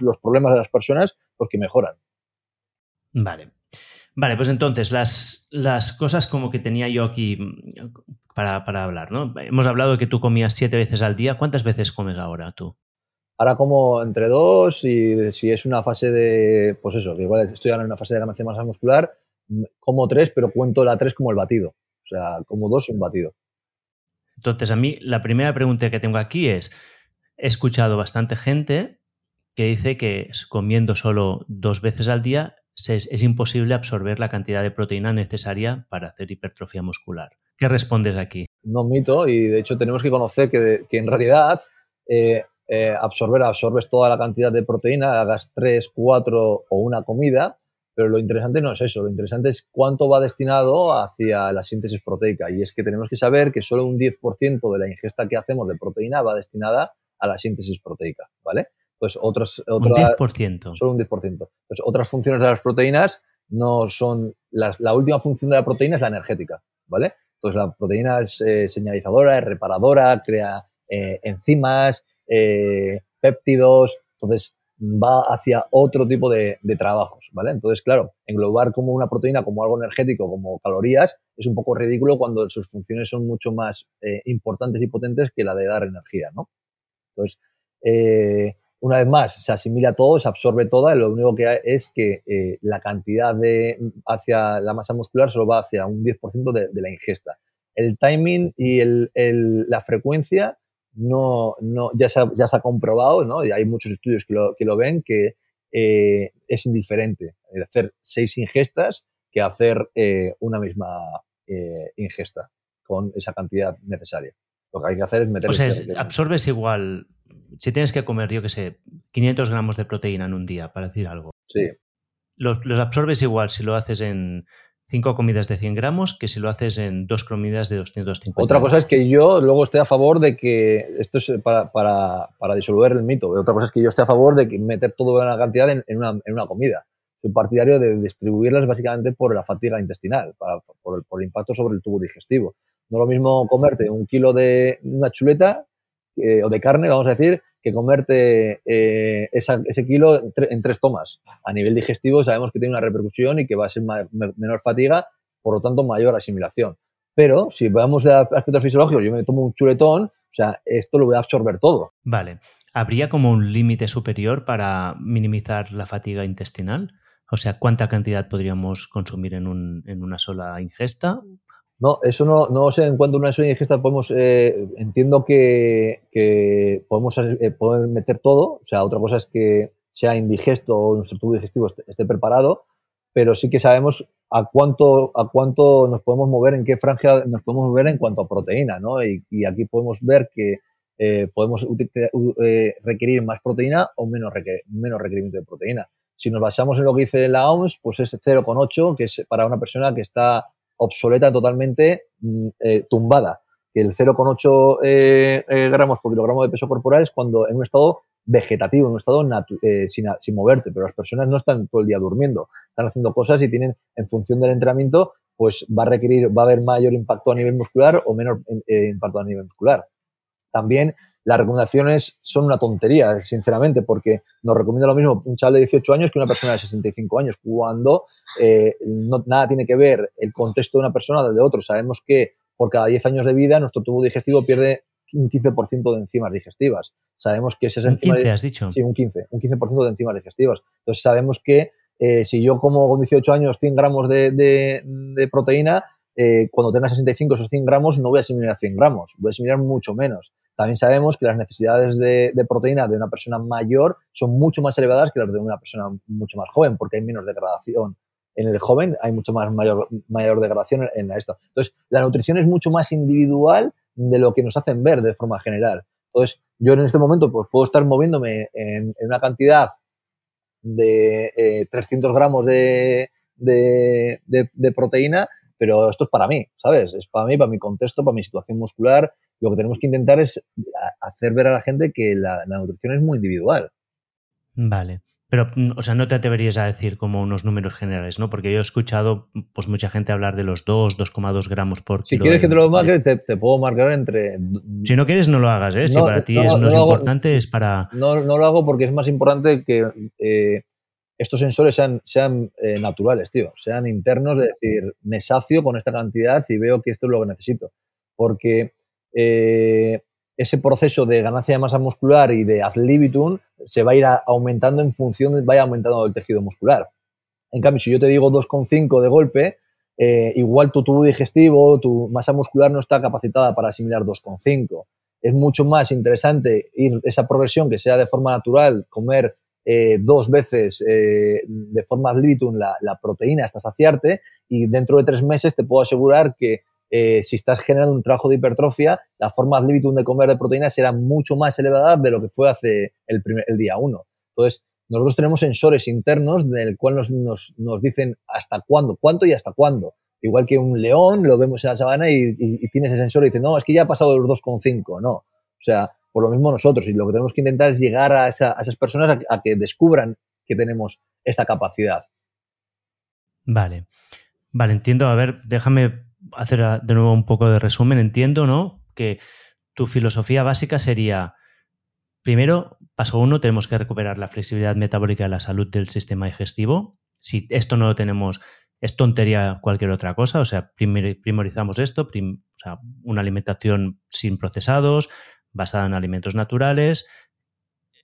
los, problemas de las personas, pues que mejoran. Vale. Vale, pues entonces, las, las cosas como que tenía yo aquí mm, para, hablar, ¿no? Hemos hablado de que tú comías siete veces al día. ¿Cuántas veces comes ahora tú? Ahora como entre dos y si es una fase de, pues eso, que igual estoy ahora en una fase de ganancia de masa muscular, mm, como tres, pero cuento la tres como el batido. O sea, como dos y un batido. Entonces, a mí la primera pregunta que tengo aquí es, he escuchado bastante gente que dice que comiendo solo dos veces al día es, imposible absorber la cantidad de proteína necesaria para hacer hipertrofia muscular. ¿Qué respondes aquí? No mito y de hecho tenemos que conocer que, en realidad eh, eh, absorber, absorbes toda la cantidad de proteína, hagas 3, 4 o una comida, pero lo interesante no es eso, lo interesante es cuánto va destinado hacia la síntesis proteica. Y es que tenemos que saber que solo un 10% de la ingesta que hacemos de proteína va destinada a la síntesis proteica, ¿vale? Pues otros, un 10%. Solo un 10%. Pues otras funciones de las proteínas no son... la última función de la proteína es la energética, ¿vale? Entonces la proteína es eh, señalizadora, es reparadora, crea eh, enzimas, eh, péptidos, entonces va hacia otro tipo de, trabajos, ¿vale? Entonces, claro, englobar como una proteína como algo energético, como calorías, es un poco ridículo cuando sus funciones son mucho más importantes y potentes que la de dar energía, ¿no? Entonces, una vez más, se asimila todo, se absorbe toda, lo único que hay es que eh, la cantidad de hacia la masa muscular solo va hacia un 10% de, de, la ingesta. El timing y la frecuencia no, no, ya, se ha, ya se ha comprobado, ¿no? y hay muchos estudios que lo, que lo ven, que eh, es indiferente hacer seis ingestas que hacer eh, una misma ingesta con esa cantidad necesaria. Lo que hay que hacer es meter... O sea, absorbes igual si tienes que comer, yo qué sé, 500 gramos de proteína en un día, para decir algo. Sí. Los, absorbes igual si lo haces en 5 comidas de 100 gramos que si lo haces en dos comidas de 250. Otra cosa es que yo luego estoy a favor de que, esto es para, para, disolver el mito, otra cosa es que yo estoy a favor de meter toda la cantidad en, una, en, una, comida. Soy partidario de distribuirlas básicamente por la fatiga intestinal, por, el, por el impacto sobre el tubo digestivo. No es lo mismo comerte un kilo de una chuleta o de carne, vamos a decir, que comerte eh, ese kilo en, tres tomas. A nivel digestivo sabemos que tiene una repercusión y que va a ser menor fatiga, por lo tanto mayor asimilación. Pero si vamos de aspectos fisiológicos, yo me tomo un chuletón, o sea, esto lo voy a absorber todo. Vale. ¿Habría como un límite superior para minimizar la fatiga intestinal? O sea, ¿cuánta cantidad podríamos consumir en, un, en una sola ingesta? No, eso no, no sé en cuanto a una sola ingesta podemos, eh, entiendo que, que podemos eh, poder meter todo, o sea, otra cosa es que sea indigesto o nuestro tubo digestivo esté, preparado, pero sí que sabemos a cuánto, a cuánto nos podemos mover, en qué franja nos podemos mover en cuanto a proteína, ¿no? Y, aquí podemos ver que eh, podemos requerir más proteína o menos, menos requerimiento de proteína. Si nos basamos en lo que dice la OMS, pues es 0,8, que es para una persona que está obsoleta totalmente mm, eh, tumbada. Que el 0,8 eh, eh, gramos por kilogramo de peso corporal es cuando en un estado vegetativo, en un estado sin, sin, moverte, pero las personas no están todo el día durmiendo, están haciendo cosas y tienen, en función del entrenamiento, pues va a requerir, va a haber mayor impacto a nivel muscular o menor impacto a nivel muscular. También las recomendaciones son una tontería, sinceramente, porque nos recomienda lo mismo un chaval de 18 años que una persona de 65 años, cuando eh, no, nada tiene que ver el contexto de una persona del de otro. Sabemos que por cada 10 años de vida nuestro tubo digestivo pierde un 15% de enzimas digestivas. Sabemos que esas enzimas... ¿Un 15 has dicho? Sí, un 15, un 15% de enzimas digestivas. Entonces sabemos que eh, si yo como con 18 años 100 gramos de, de proteína, eh, cuando tenga 65 o 100 gramos no voy a asimilar 100 gramos, voy a asimilar mucho menos. También sabemos que las necesidades de, proteína de una persona mayor son mucho más elevadas que las de una persona mucho más joven, porque hay menos degradación. En el joven hay mucho más mayor, mayor degradación en, esto. Entonces, la nutrición es mucho más individual de lo que nos hacen ver de forma general. Entonces, yo en este momento pues, puedo estar moviéndome en, una cantidad de 300 eh, gramos de, de proteína pero esto es para mí, ¿sabes? Es para mí, para mi contexto, para mi situación muscular. Lo que tenemos que intentar es hacer ver a la gente que la, nutrición es muy individual. Vale. Pero, mm, o sea, no te atreverías a decir como unos números generales, ¿no? Porque yo he escuchado, pues, mucha gente hablar de los 2, 2,2 gramos por kilo. Si quieres que te lo marque, te, puedo marcar entre... Si no quieres, no lo hagas, ¿eh? Si para ti es, no, es importante, es para... No, no lo hago porque es más importante que eh, estos sensores sean, sean eh, naturales, tío, sean internos, de decir, me sacio con esta cantidad y veo que esto es lo que necesito. Porque eh, ese proceso de ganancia de masa muscular y de ad libitum se va a ir aumentando en función de vaya aumentando el tejido muscular. En cambio, si yo te digo 2,5 de golpe, eh, igual tu tubo digestivo, tu masa muscular no está capacitada para asimilar 2,5. Es mucho más interesante ir esa progresión que sea de forma natural, comer eh, dos veces eh, de forma ad libitum la, proteína hasta saciarte y dentro de tres meses te puedo asegurar que eh, si estás generando un trabajo de hipertrofia, la forma ad libitum de comer de proteínas será mucho más elevada de lo que fue hace el, primer, el día uno. Entonces, nosotros tenemos sensores internos del cual nos, nos, nos, dicen hasta cuándo, cuánto y hasta cuándo. Igual que un león, lo vemos en la sabana y, y, tiene ese sensor y dice, no, es que ya ha pasado los 2,5. No. O sea, por lo mismo nosotros. Y lo que tenemos que intentar es llegar a, esa, a esas personas a, que descubran que tenemos esta capacidad. Vale. Vale, entiendo. A ver, déjame hacer de nuevo un poco de resumen. Entiendo, ¿no? Que tu filosofía básica sería, primero, paso uno, tenemos que recuperar la flexibilidad metabólica y la salud del sistema digestivo. Si esto no lo tenemos, es tontería cualquier otra cosa. O sea, priorizamos esto, prim, o sea, una alimentación sin procesados, basada en alimentos naturales,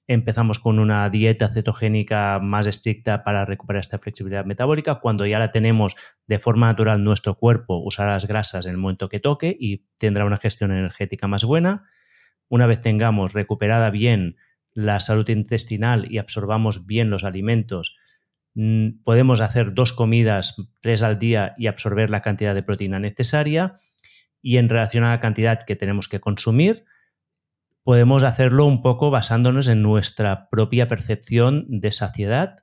empezamos con una dieta cetogénica más estricta para recuperar esta flexibilidad metabólica. Cuando ya la tenemos de forma natural, nuestro cuerpo usará las grasas en el momento que toque y tendrá una gestión energética más buena. Una vez tengamos recuperada bien la salud intestinal y absorbamos bien los alimentos, mm, podemos hacer dos comidas, tres al día y absorber la cantidad de proteína necesaria. Y en relación a la cantidad que tenemos que consumir, podemos hacerlo un poco basándonos en nuestra propia percepción de saciedad,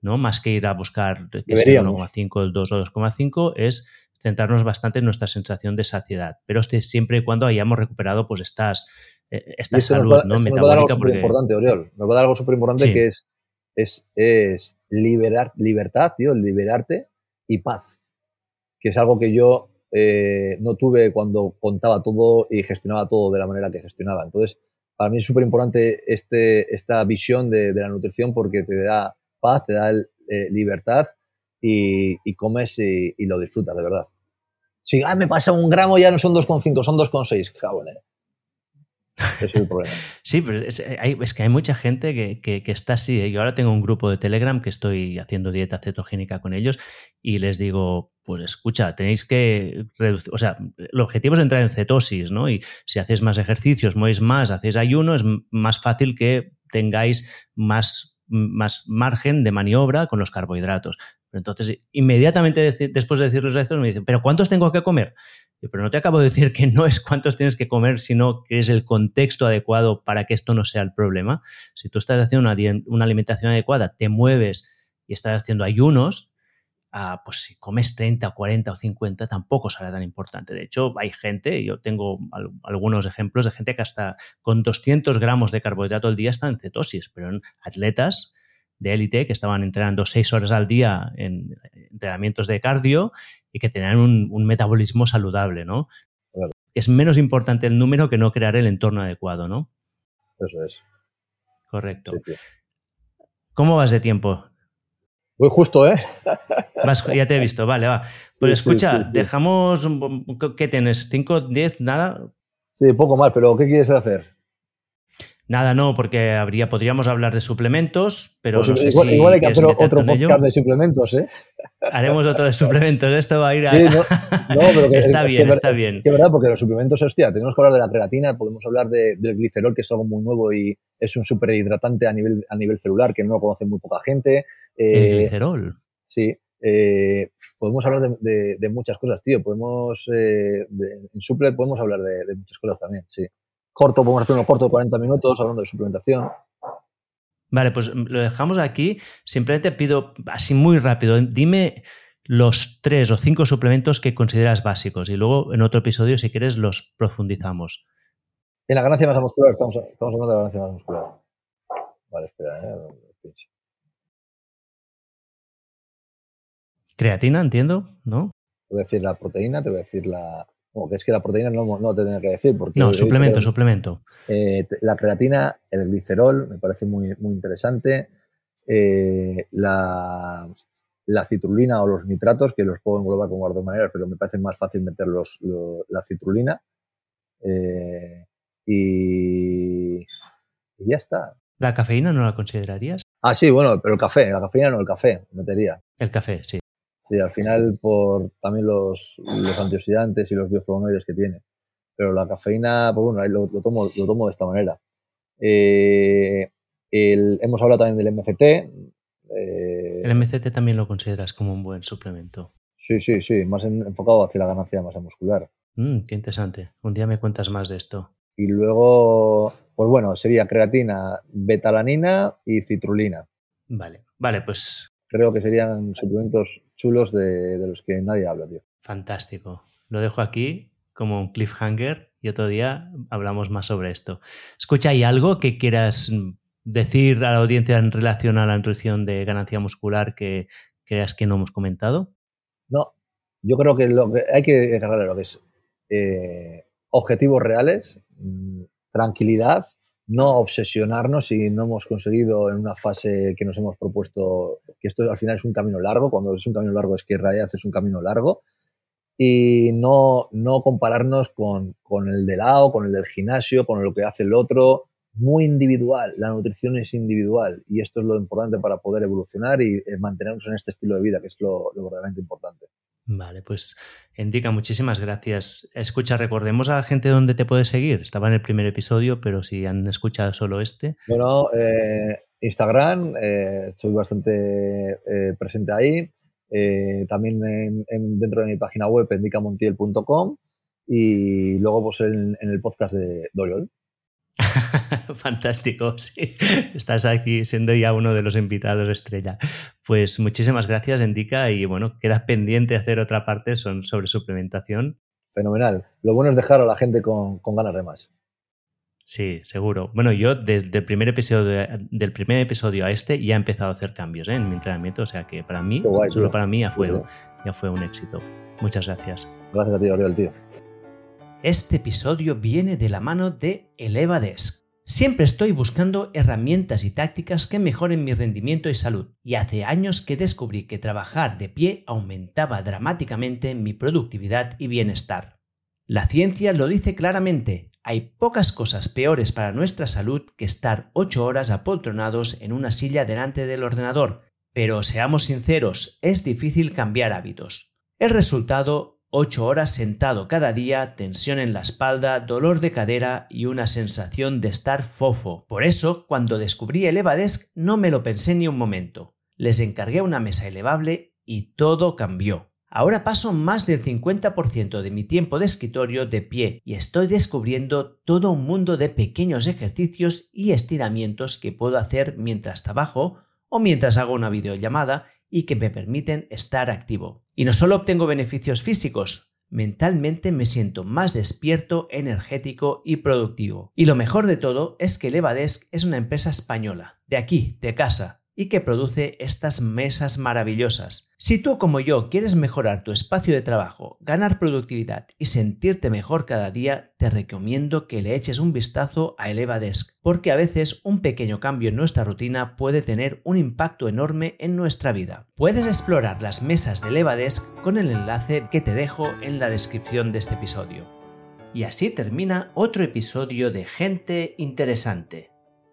¿no? Más que ir a buscar que sea 1,5, el 2 o 2,5, es centrarnos bastante en nuestra sensación de saciedad. Pero este, siempre y cuando hayamos recuperado pues estas, eh, esta salud ¿no? metabólica. Nos va a dar algo súper importante, Oriol. Nos va a dar algo súper importante sí. que es, es, es liberar, libertad, tío, liberarte y paz. Que es algo que yo eh, no tuve cuando contaba todo y gestionaba todo de la manera que gestionaba. Entonces, para mí es súper importante este, esta visión de, de, la nutrición porque te da paz, te da eh, libertad y, y comes y, y, lo disfrutas, de verdad. Si ah, me pasa un gramo ya no son 2,5, son 2,6, cabrón. Eh. Es problema. sí, pero es, hay, es, que hay mucha gente que, que, que, está así. ¿eh? Yo ahora tengo un grupo de Telegram que estoy haciendo dieta cetogénica con ellos y les digo, pues escucha, tenéis que reducir, o sea, el objetivo es entrar en cetosis, ¿no? Y si hacéis más ejercicios, movéis más, hacéis ayuno, es más fácil que tengáis más, más margen de maniobra con los carbohidratos. Entonces, inmediatamente después de decirles eso, me dicen, ¿pero cuántos tengo que comer? Pero no te acabo de decir que no es cuántos tienes que comer, sino que es el contexto adecuado para que esto no sea el problema. Si tú estás haciendo una, alimentación adecuada, te mueves y estás haciendo ayunos, Uh, pues si comes 30, 40 o 50 tampoco será tan importante. De hecho, hay gente, yo tengo al, algunos ejemplos de gente que hasta con 200 gramos de carbohidrato al día está en cetosis, pero en atletas de élite que estaban entrenando 6 horas al día en entrenamientos de cardio y que tenían un, un metabolismo saludable, ¿no? Claro. Es menos importante el número que no crear el entorno adecuado, ¿no? Eso es. Correcto. Sí, sí. ¿Cómo vas de tiempo? Voy justo, ¿eh? Vas, ya te he visto, vale, va. Pues sí, escucha, dejamos. ¿Qué tienes? ¿5, 10, nada? Sí, poco más, pero ¿qué quieres hacer? Nada, no, porque habría, podríamos hablar de suplementos, pero pues no sé igual, si igual hay que hacer otro podcast ello. de suplementos, ¿eh? Haremos otro de suplementos, esto va a ir a... Sí, no, no, pero que, está bien, que, está bien. Que verdad, porque los suplementos, hostia, tenemos que hablar de la creatina, podemos hablar de, del glicerol, que es algo muy nuevo y es un superhidratante a nivel, a nivel celular, que no lo conoce muy poca gente. Eh, ¿El glicerol? Sí, eh, podemos hablar de, de, de, muchas cosas, tío. Podemos, eh, en suple podemos hablar de, muchas cosas también, sí. Corto, podemos hacer uno corto de 40 minutos hablando de suplementación. Vale, pues lo dejamos aquí. Simplemente pido, así muy rápido, dime los tres o cinco suplementos que consideras básicos y luego en otro episodio, si quieres, los profundizamos. En la ganancia masa muscular, estamos, estamos hablando de la ganancia masa muscular. Vale, espera, ¿eh? Creatina, entiendo, ¿no? Te voy a decir la proteína, te voy a decir la. Bueno, que es que la proteína no, no te tenía que decir. Porque no, suplemento, que, suplemento. Eh, la creatina, el glicerol, me parece muy, muy interesante. Eh, la, la, citrulina o los nitratos, que los puedo englobar como de dos maneras, pero me parece más fácil meter los, los la citrulina. Eh, y, y ya está. ¿La cafeína no la considerarías? Ah, sí, bueno, pero el café, la cafeína no, el café, metería. El café, sí. Sí, al final por también los, los antioxidantes y los bioflavonoides que tiene. Pero la cafeína, pues bueno, lo, lo, tomo, lo tomo de esta manera. Eh, el, hemos hablado también del MCT. Eh, el MCT también lo consideras como un buen suplemento. Sí, sí, sí, más en, enfocado hacia la ganancia de masa muscular. Mm, qué interesante. Un día me cuentas más de esto. Y luego, pues bueno, sería creatina, betalanina y citrulina. Vale, vale, pues. Creo que serían suplementos chulos de, de los que nadie habla, tío. Fantástico. Lo dejo aquí como un cliffhanger y otro día hablamos más sobre esto. Escucha, ¿hay algo que quieras decir a la audiencia en relación a la nutrición de ganancia muscular que creas que no hemos comentado? No, yo creo que, lo que hay que agarrar lo que es eh, objetivos reales, mm, tranquilidad, no obsesionarnos si no hemos conseguido en una fase que nos hemos propuesto, que esto al final es un camino largo, cuando es un camino largo es que en realidad es un camino largo, y no, no compararnos con, con el de lado, con el del gimnasio, con lo que hace el otro, muy individual, la nutrición es individual y esto es lo importante para poder evolucionar y eh, mantenernos en este estilo de vida, que es lo, verdaderamente importante. Vale, pues Indica, muchísimas gracias. Escucha, recordemos a la gente dónde te puede seguir. Estaba en el primer episodio, pero si han escuchado solo este. Bueno, eh, Instagram, eh, estoy bastante presente ahí. también dentro de mi página web, indicamontiel.com y luego pues en, el podcast de Doriol. Fantástico, sí. Estás aquí siendo ya uno de los invitados estrella. Pues muchísimas gracias, Indica, y bueno, queda pendiente hacer otra parte son sobre suplementación. Fenomenal. Lo bueno es dejar a la gente con, ganas de más. Sí, seguro. Bueno, yo desde el primer episodio, del primer episodio a este ya he empezado a hacer cambios ¿eh? en mi entrenamiento, o sea que para mí, solo para mí ya fue, ya fue un éxito. Muchas gracias. Gracias a ti, Oriol, tío. Este episodio viene de la mano de ElevaDesk. Siempre estoy buscando herramientas y tácticas que mejoren mi rendimiento y salud, y hace años que descubrí que trabajar de pie aumentaba dramáticamente mi productividad y bienestar. La ciencia lo dice claramente, hay pocas cosas peores para nuestra salud que estar 8 horas apoltronados en una silla delante del ordenador, pero seamos sinceros, es difícil cambiar hábitos. El resultado 8 horas sentado cada día, tensión en la espalda, dolor de cadera y una sensación de estar fofo. Por eso, cuando descubrí el Evadesk no me lo pensé ni un momento. Les encargué una mesa elevable y todo cambió. Ahora paso más del 50% de mi tiempo de escritorio de pie y estoy descubriendo todo un mundo de pequeños ejercicios y estiramientos que puedo hacer mientras trabajo o mientras hago una videollamada y que me permiten estar activo. Y no solo obtengo beneficios físicos, mentalmente me siento más despierto, energético y productivo. Y lo mejor de todo es que Levadesk es una empresa española, de aquí, de casa, y que produce estas mesas maravillosas. Si tú como yo quieres mejorar tu espacio de trabajo, ganar productividad y sentirte mejor cada día, te recomiendo que le eches un vistazo a ElevaDesk, porque a veces un pequeño cambio en nuestra rutina puede tener un impacto enorme en nuestra vida. Puedes explorar las mesas de ElevaDesk con el enlace que te dejo en la descripción de este episodio. Y así termina otro episodio de Gente Interesante